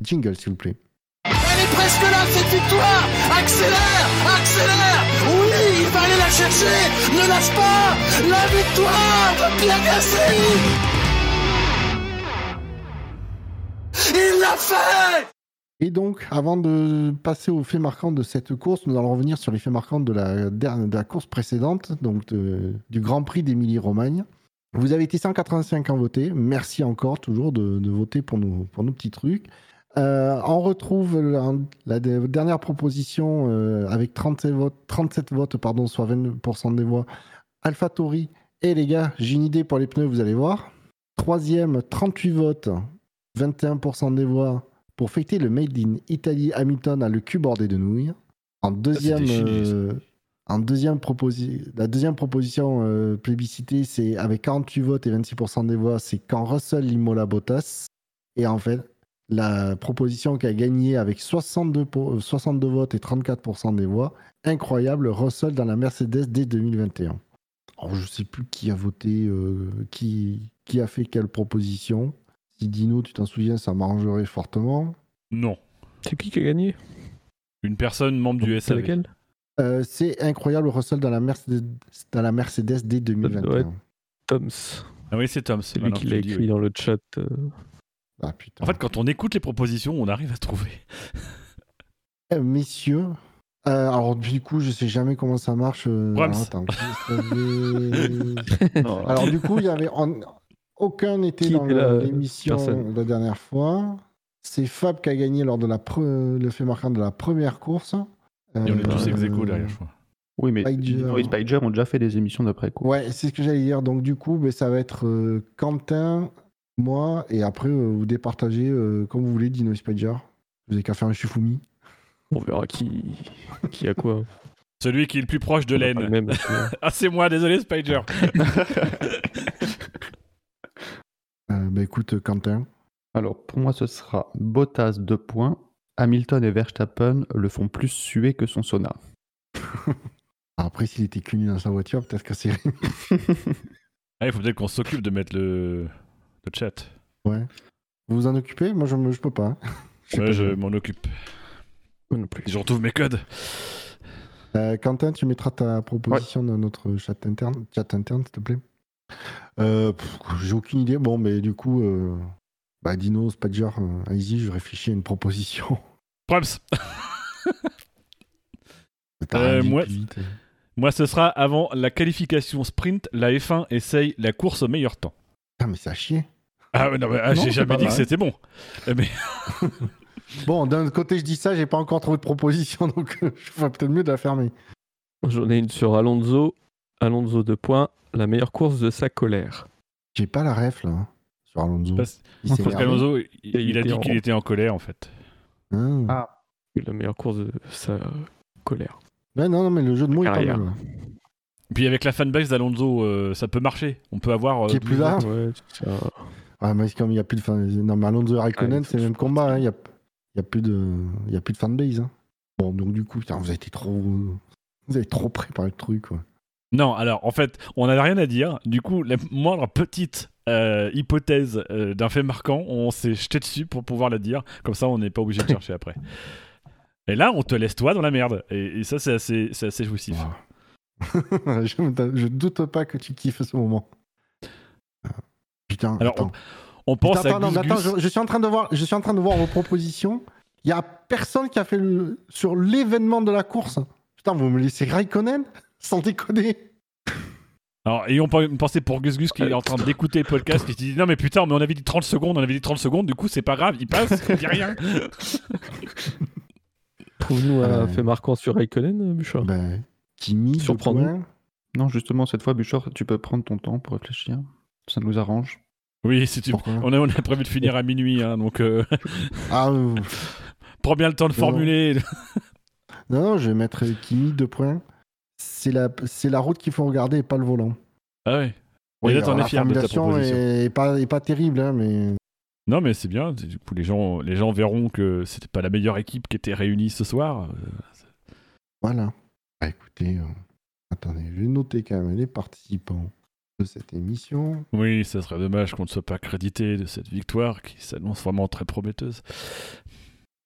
Jingle, s'il vous plaît. Elle est presque là, cette victoire Accélère Accélère Oui, il va aller la chercher Ne lâche pas La victoire de Pierre Gasly Il l'a fait Et donc, avant de passer aux faits marquants de cette course, nous allons revenir sur les faits marquants de la, de course précédente, donc du Grand Prix d'Émilie-Romagne. Vous avez été 185 à voter. Merci encore toujours de, voter pour nos, pour nos petits trucs. Euh, on retrouve la, la de- dernière proposition euh, avec 37 votes, 37 votes pardon, soit 20% des voix. AlphaTauri. Et les gars, j'ai une idée pour les pneus, vous allez voir. Troisième, 38 votes, 21% des voix pour fêter le Made in Italy. Hamilton a le cul bordé de nouilles. En deuxième, euh, en deuxième proposi- la deuxième proposition euh, plébiscitée, c'est avec 48 votes et 26% des voix, c'est quand Russell Limola Bottas. Et en fait, la proposition qui a gagné avec 62, pour- euh, 62 votes et 34% des voix. Incroyable, Russell dans la Mercedes dès 2021. Alors, je sais plus qui a voté, euh, qui, qui a fait quelle proposition. Si Dino, tu t'en souviens, ça m'arrangerait fortement. Non. C'est qui qui a gagné? Une personne membre du SAV. laquelle? Euh, c'est incroyable, Russell dans la Mercedes, dans la Mercedes dès 2021. être- Toms. Ah oui, c'est Tom. C'est lui maintenant qui l'a écrit oui. dans le chat. euh. Ah putain. En fait, quand on écoute les propositions, on arrive à trouver. Eh, messieurs, euh, alors du coup, je sais jamais comment ça marche. euh, alors, attends, je savais- alors du coup, il y avait en- aucun n'était dans l'émission la dernière fois. C'est Fab qui a gagné lors de la pre- le fait marquant de la première course. Et on est tous Euh, ex aequo derrière, je crois. Oui, mais et Spider ont déjà fait des émissions d'après coup. Ouais, c'est ce que j'allais dire. Donc du coup, ben, ça va être euh, Quentin, moi, et après euh, vous départagez euh, comme vous voulez, Dino et Spider. Vous avez qu'à faire un Shifumi. On verra qui, qui a quoi. Celui qui est le plus proche de l'aine. Ah, c'est moi, désolé, Spider. Euh, ben écoute, Quentin. Alors, pour moi, ce sera Bottas 2 points. Hamilton et Verstappen le font plus suer que son sauna. Après, s'il était cuni dans sa voiture, peut-être que c'est. Ah, il faut peut-être qu'on s'occupe de mettre le, le chat. Ouais. Vous vous en occupez? Moi, je, me... je peux pas. hein. Je Ouais, pas, je je- m'en occupe. Moi non plus. Je retrouve mes codes. Euh, Quentin, tu mettras ta proposition dans notre chat interne, chat interne, s'il te plaît. Euh, J'ai aucune idée. Bon, mais du coup, euh, bah, Dino, Spadger, euh, allez-y, je réfléchis à une proposition. Proms. T'as Euh, moi-. Moi, ce sera avant la qualification sprint. La F1 essaye la course au meilleur temps. Putain, mais c'est à chier. Ah, ouais, non, mais, ah, Non, j'ai jamais dit que c'était bon. Mais Bon, d'un côté, je dis ça, j'ai pas encore trouvé de proposition, donc euh, je ferais peut-être mieux de la fermer. J'en ai une sur Alonso. Alonso 2 points. La meilleure course de sa colère. J'ai pas la ref, là, hein, sur Alonso. parce, Il qu'Alonso, il, il il a dit en- qu'il était en colère, en fait. Hein. Ah. La meilleure course de sa colère. Ouais, non, non, mais le jeu de mots est pas Carrière. mal. Puis avec la fanbase d'Alonso, euh, ça peut marcher. On peut avoir. euh, Qui est plus là Ouais, ça. Ouais, mais c'est comme il n'y a plus de fan. Non, mais Alonso et Raikkonen, Ah, c'est le même combat. hein, Il n'y a, il y a, plus de... il y a plus de fanbase. hein. Bon, donc du coup, putain, vous avez été trop. Vous avez trop préparé le truc. Quoi. Non, alors en fait, on n'avait rien à dire. Du coup, la moindre petite euh, hypothèse euh, d'un fait marquant, on s'est jeté dessus pour pouvoir la dire. Comme ça, on n'est pas obligé de chercher après. Et là, on te laisse toi dans la merde. Et, et ça, c'est assez, c'est assez jouissif. je, doute pas que tu kiffes ce moment. Putain, Alors, attends. On pense Putain, à attends, non, je, je suis en train de voir, je suis en train de voir vos propositions. Il y a personne qui a fait le, sur l'événement de la course. Putain, vous me laissez Raikkonen? Sans déconner. Alors, ayons une pensée pour Gus Gus qui est en train d'écouter le podcast qui se dit non mais putain mais on avait dit 30 secondes, on avait dit 30 secondes, du coup c'est pas grave, il passe, il dit rien. Trouve-nous un Euh. fait marquant sur Raikkonen, Bouchard. Ben, Kimi, points. Non, justement, cette fois, Buchor, tu peux prendre ton temps pour réfléchir. Ça nous arrange. Oui, si tu... On, a, on a prévu de finir à minuit, hein, donc euh, Ah, prends bien le temps de Non. formuler. non, non, je vais mettre Kimi, deux points. C'est la, c'est la route qu'il faut regarder et pas le volant. Ah ouais. Oui, et là t'en es la fier de ta formulation proposition. est, est pas, est pas terrible, hein, mais Non mais c'est bien, du coup les gens, les gens verront que c'était pas la meilleure équipe qui était réunie ce soir. Voilà. Ah, écoutez, euh, attendez, je vais noter quand même les participants de cette émission. Oui, ça serait dommage qu'on ne soit pas crédité de cette victoire qui s'annonce vraiment très prometteuse.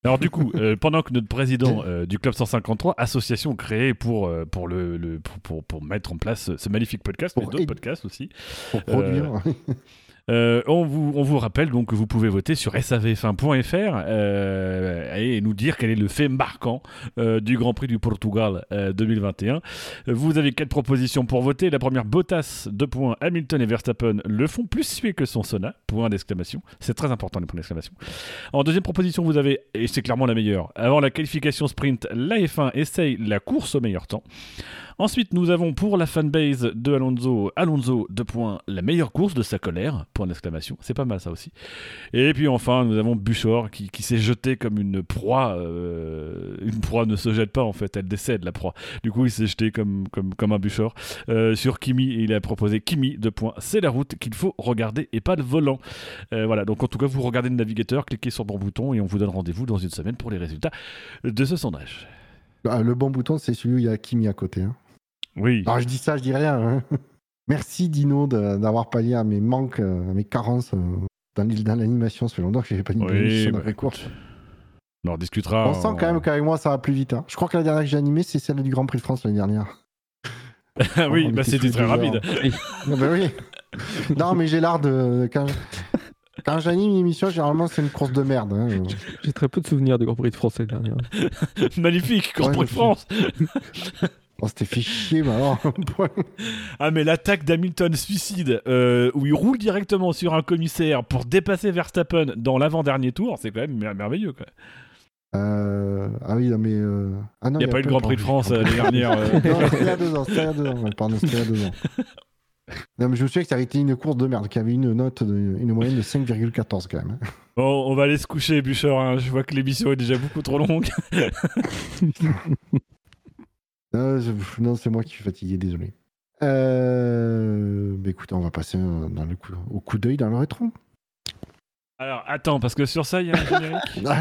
Alors du coup, euh, pendant que notre président euh, du Club 153, association créée pour, euh, pour, le, le- pour, pour, pour mettre en place ce magnifique podcast, mais Pour d'autres podcasts aussi, Pour produire. euh, on, vous, on vous rappelle donc que vous pouvez voter sur savf1.fr euh, et nous dire quel est le fait marquant euh, du Grand Prix du Portugal euh, 2021. Vous avez quatre propositions pour voter. La première, Bottas, 2 points. Hamilton et Verstappen le font plus suer que son sauna, point d'exclamation. C'est très important, les points d'exclamation. En deuxième proposition, vous avez, et c'est clairement la meilleure, avant la qualification sprint, la F1 essaye la course au meilleur temps. Ensuite, nous avons pour la fanbase de Alonso, Alonso, deux points, la meilleure course de sa colère, point d'exclamation. C'est pas mal ça aussi. Et puis enfin, nous avons Buchor qui, qui s'est jeté comme une proie. euh, une proie ne se jette pas en fait, elle décède la proie. Du coup, il s'est jeté comme, comme, comme un Buchor euh, sur Kimi et il a proposé Kimi, deux points. C'est la route qu'il faut regarder et pas le volant. Euh, voilà, donc en tout cas, vous regardez le navigateur, cliquez sur bon bouton et on vous donne rendez-vous dans une semaine pour les résultats de ce sondage. Ah, le bon bouton, c'est celui où il y a Kimi à côté. hein. Oui. Alors je dis ça, je dis rien. hein. Merci Dino de- d'avoir pallié à mes manques, euh, à mes carences euh, dans l'île- dans l'animation. Ça fait longtemps que je n'ai pas une Oui, émission bah, écoute, on en discutera. On sent quand même qu'avec moi ça va plus vite. hein. Je crois que la dernière que j'ai animée, c'est celle du Grand Prix de France l'année dernière. Ah oui, bah était c'était très rapide. Bah oui. non, mais j'ai l'art de. Quand, quand j'anime une émission, généralement c'est une course de merde. hein. J'ai très peu de souvenirs de Grand Prix de France l'année dernière. Magnifique, Grand Ouais, Prix de France. On s'était fait chier, mais alors. Ah mais l'attaque d'Hamilton suicide, euh, où il roule directement sur un commissaire pour dépasser Verstappen dans l'avant-dernier tour, c'est quand même mer- merveilleux. Quoi. Euh, Ah oui, non, mais. euh, Ah non, Il n'y a pas eu le Grand Prix de France euh, l'année dernière. Non, c'était il y a deux ans, c'était il y a deux ans. ouais, Pardon, c'était il y a deux ans. Non, mais je me souviens que ça avait été une course de merde, qui avait une note, de- une moyenne de 5,14 quand même. Bon, on va aller se coucher, Bûcheur. hein. Je vois que l'émission est déjà beaucoup trop longue. Non, je- c'est moi qui suis fatigué, désolé. Euh... bah, écoutez, on va passer dans le coup- au coup d'œil dans le rétro. Alors, attends, parce que sur ça, il y a un générique. Ah,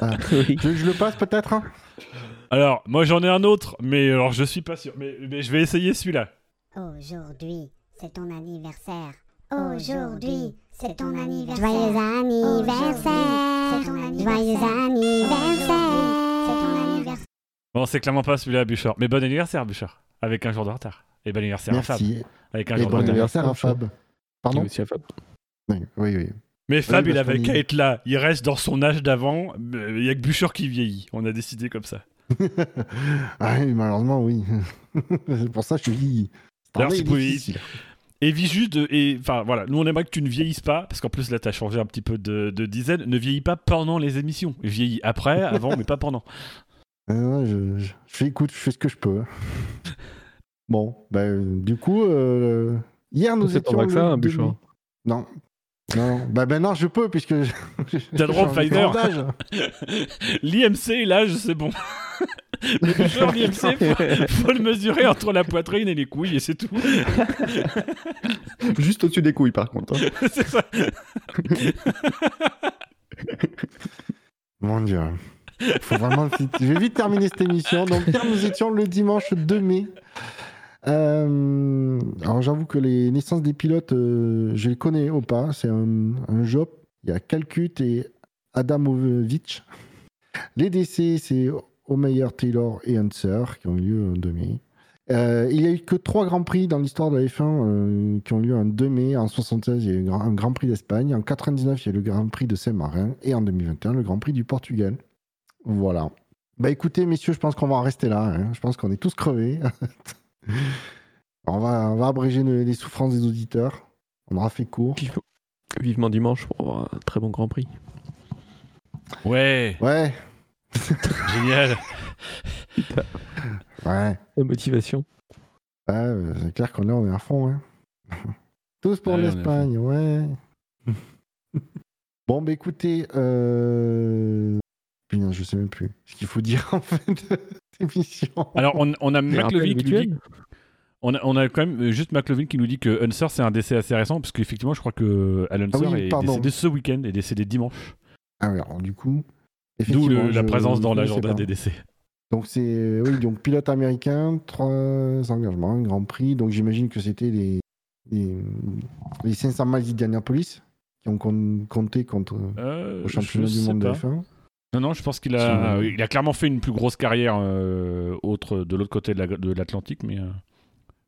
ah, Oui. tu veux que je le passe peut-être hein Alors, moi j'en ai un autre, mais alors je suis pas sûr. Mais, mais je vais essayer celui-là. Aujourd'hui, c'est ton anniversaire. Aujourd'hui, c'est ton anniversaire. Joyeux anniversaire. C'est ton anniversaire. Joyeux anniversaire. Bon, c'est clairement pas celui-là, Bûcheur. Mais bon anniversaire, Bûcheur. Avec un jour de retard. Et bon anniversaire à Fab. Merci. Avec un Et jour bon de retard. anniversaire à anniversaire, Fab. Pardon aussi à Fab. oui, oui, oui. Mais Fab, Oui, il avait qu'à être là. Il reste dans son âge d'avant. Euh, Il y a que Bûcheur qui vieillit. On a décidé comme ça. ah oui, malheureusement, oui. c'est pour ça que je cette Alors, si vous. Et vis juste de- et enfin voilà, nous on aimerait que tu ne vieillisses pas, parce qu'en plus là t'as changé un petit peu de, de dizaine, ne vieillis pas pendant les émissions, vieillis après, avant, mais pas pendant. Euh, je, je, je fais écoute, je fais ce que je peux. Bon, ben, du coup, euh, hier nous C'est étions. pas que ça, un. Non. Non, non. Bah maintenant je peux puisque. T'as droit grande âge. L'IMC et l'âge, c'est bon. Le Bûcheur, l'IMC, faut, faut le mesurer entre la poitrine et les couilles et c'est tout. Juste au-dessus des couilles, par contre. hein. c'est ça. Mon dieu. Faut vraiment. Je vais vite terminer cette émission. Donc nous étions le dimanche 2 mai. Euh, alors j'avoue que les naissances des pilotes, euh, je les connais au pas. C'est un, job. Il y a Calcut et Adamovic. Les décès, c'est Omeyer, Taylor et Hunter qui ont eu lieu en 2 mai. Euh, il n'y a eu que trois grands prix dans l'histoire de la F1 euh, qui ont lieu en 2 mai. En 76, il y a eu un grand prix d'Espagne. En 99, il y a eu le grand prix de Saint-Marin. Et en 2021, le grand prix du Portugal. Voilà. Bah écoutez, messieurs, je pense qu'on va en rester là. hein. Je pense qu'on est tous crevés. on, va, on va abréger le- les souffrances des auditeurs. On aura fait court. Vivement- dimanche pour avoir un très bon Grand Prix. Ouais, Ouais, génial. ouais. La motivation. Ouais, c'est clair qu'on est, on est à fond. hein. Tous pour Ouais, l'Espagne, ouais. bon, bah écoutez, euh... putain, je sais même plus ce qu'il faut dire en fait de émission. Alors on, on a McLovin qui nous dit. On a, on a quand même euh, juste McLovin qui nous dit que Unser c'est un décès assez récent, parce qu'effectivement je crois que Alan Ah oui, est pardon. décédé ce week-end, est décédé dimanche. Ah oui, alors du coup, D'où le- la présence dans je l'agenda des décès. Donc c'est oui, donc pilote américain, trois engagements, un Grand Prix. Donc j'imagine que c'était les, les les 500 miles d'Indianapolis qui ont compté contre Euh, au championnat du monde de pas. F1. Non, non, je pense qu'il a, il a clairement fait une plus grosse carrière euh, autre, de l'autre côté de la- de l'Atlantique, mais euh,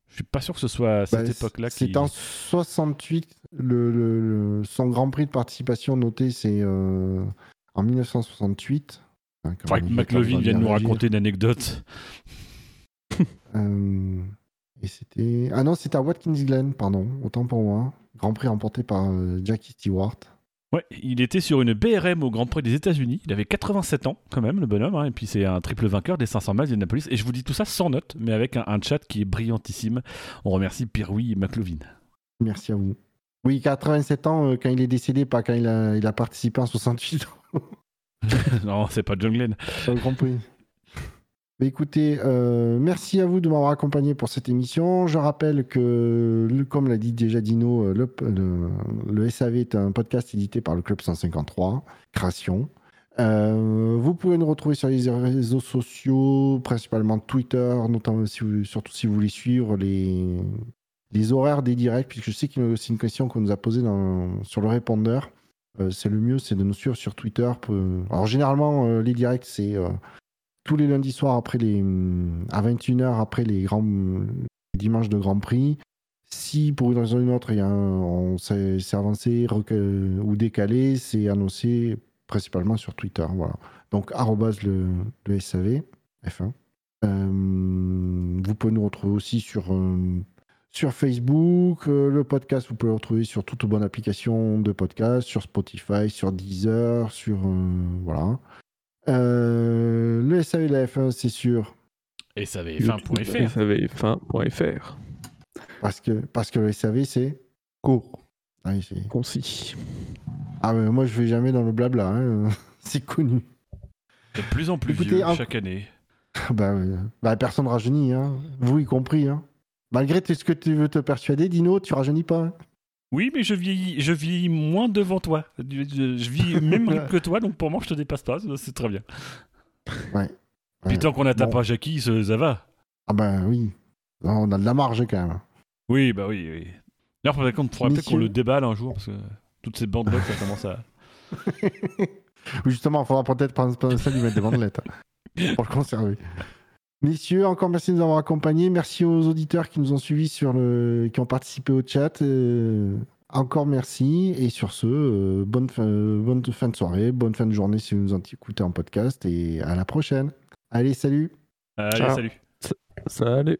je suis pas sûr que ce soit à cette Bah, époque-là. qui- C'est en 68, le, le- le- son Grand Prix de participation noté, c'est euh, en 1968. Hein, Faudrait que McLovin vienne nous raconter une anecdote. Euh, et c'était. Ah non, c'était à Watkins Glen, pardon, autant pour moi. Grand Prix remporté par euh, Jackie Stewart. Ouais, il était sur une BRM au Grand Prix des États-Unis. Il avait 87 ans, quand même, le bonhomme. hein, Et puis, c'est un triple vainqueur des 500 miles d'Indianapolis. Et je vous dis tout ça sans note, mais avec un, un chat qui est brillantissime. On remercie Pirouille et McLovin. Merci à vous. Oui, 87 ans euh, quand il est décédé, pas quand il a, il a participé en 68 ans. non, c'est pas John Glenn. J'ai compris. Mais écoutez, euh, merci à vous de m'avoir accompagné pour cette émission. Je rappelle que, comme l'a dit déjà Dino, euh, le, SAV est un podcast édité par le Club 153, création. Euh, vous pouvez nous retrouver sur les réseaux sociaux, principalement Twitter, notamment surtout si vous voulez suivre les, horaires des directs, puisque je sais que c'est une question qu'on nous a posée sur le répondeur. C'est le mieux, c'est de nous suivre sur Twitter. Alors généralement, les directs, c'est tous les lundis soirs après les, à 21h après les grands dimanches de Grand Prix. Si pour une raison ou une autre, il y a on s'est avancé ou décalé, c'est annoncé principalement sur Twitter. Voilà. Donc, le, le SAV, F1. Euh, vous pouvez nous retrouver aussi sur, euh, sur Facebook. Euh, le podcast, vous pouvez le retrouver sur toute bonne application de podcast, sur Spotify, sur Deezer, sur. voilà. Euh, le SAV et la F1, c'est sûr. Et ça avait fin.fr. SAV.fr. Parce que, parce que le SAV, c'est. Court. Ah, Concis. ah, mais moi, je vais jamais dans le blabla. hein. c'est connu. De plus en plus Écoutez, vieux un- chaque année. bah, oui. bah, personne rajeunit, hein. vous y compris. Hein. Malgré tout ce que tu veux te persuader, Dino, tu rajeunis pas. Oui, mais je vieillis, je vieillis moins devant toi. Je, vis même rythme que toi, donc pour moi, je te dépasse pas. c'est très bien. Ouais. Puis tant qu'on n'atteint Bon. pas Jackie, ça, ça va. Ah, bah oui. On a de la marge quand même. Oui, bah oui, oui. D'ailleurs, faudrait qu'on faudrait peut-être qu'on le déballe un jour, parce que toutes ces bandes-là, ça commence à. Ou Justement, il faudra peut-être prendre prendre ça, lui mettre des bandelettes hein, pour le conserver. Messieurs, encore merci de nous avoir accompagnés. Merci aux auditeurs qui nous ont suivis sur le, qui ont participé au chat. Euh, encore merci. Et sur ce, euh, bonne, fin, bonne fin de soirée, bonne fin de journée si vous nous en écoutez en podcast. Et à la prochaine. Allez, salut. Allez, Ciao. salut. Salut.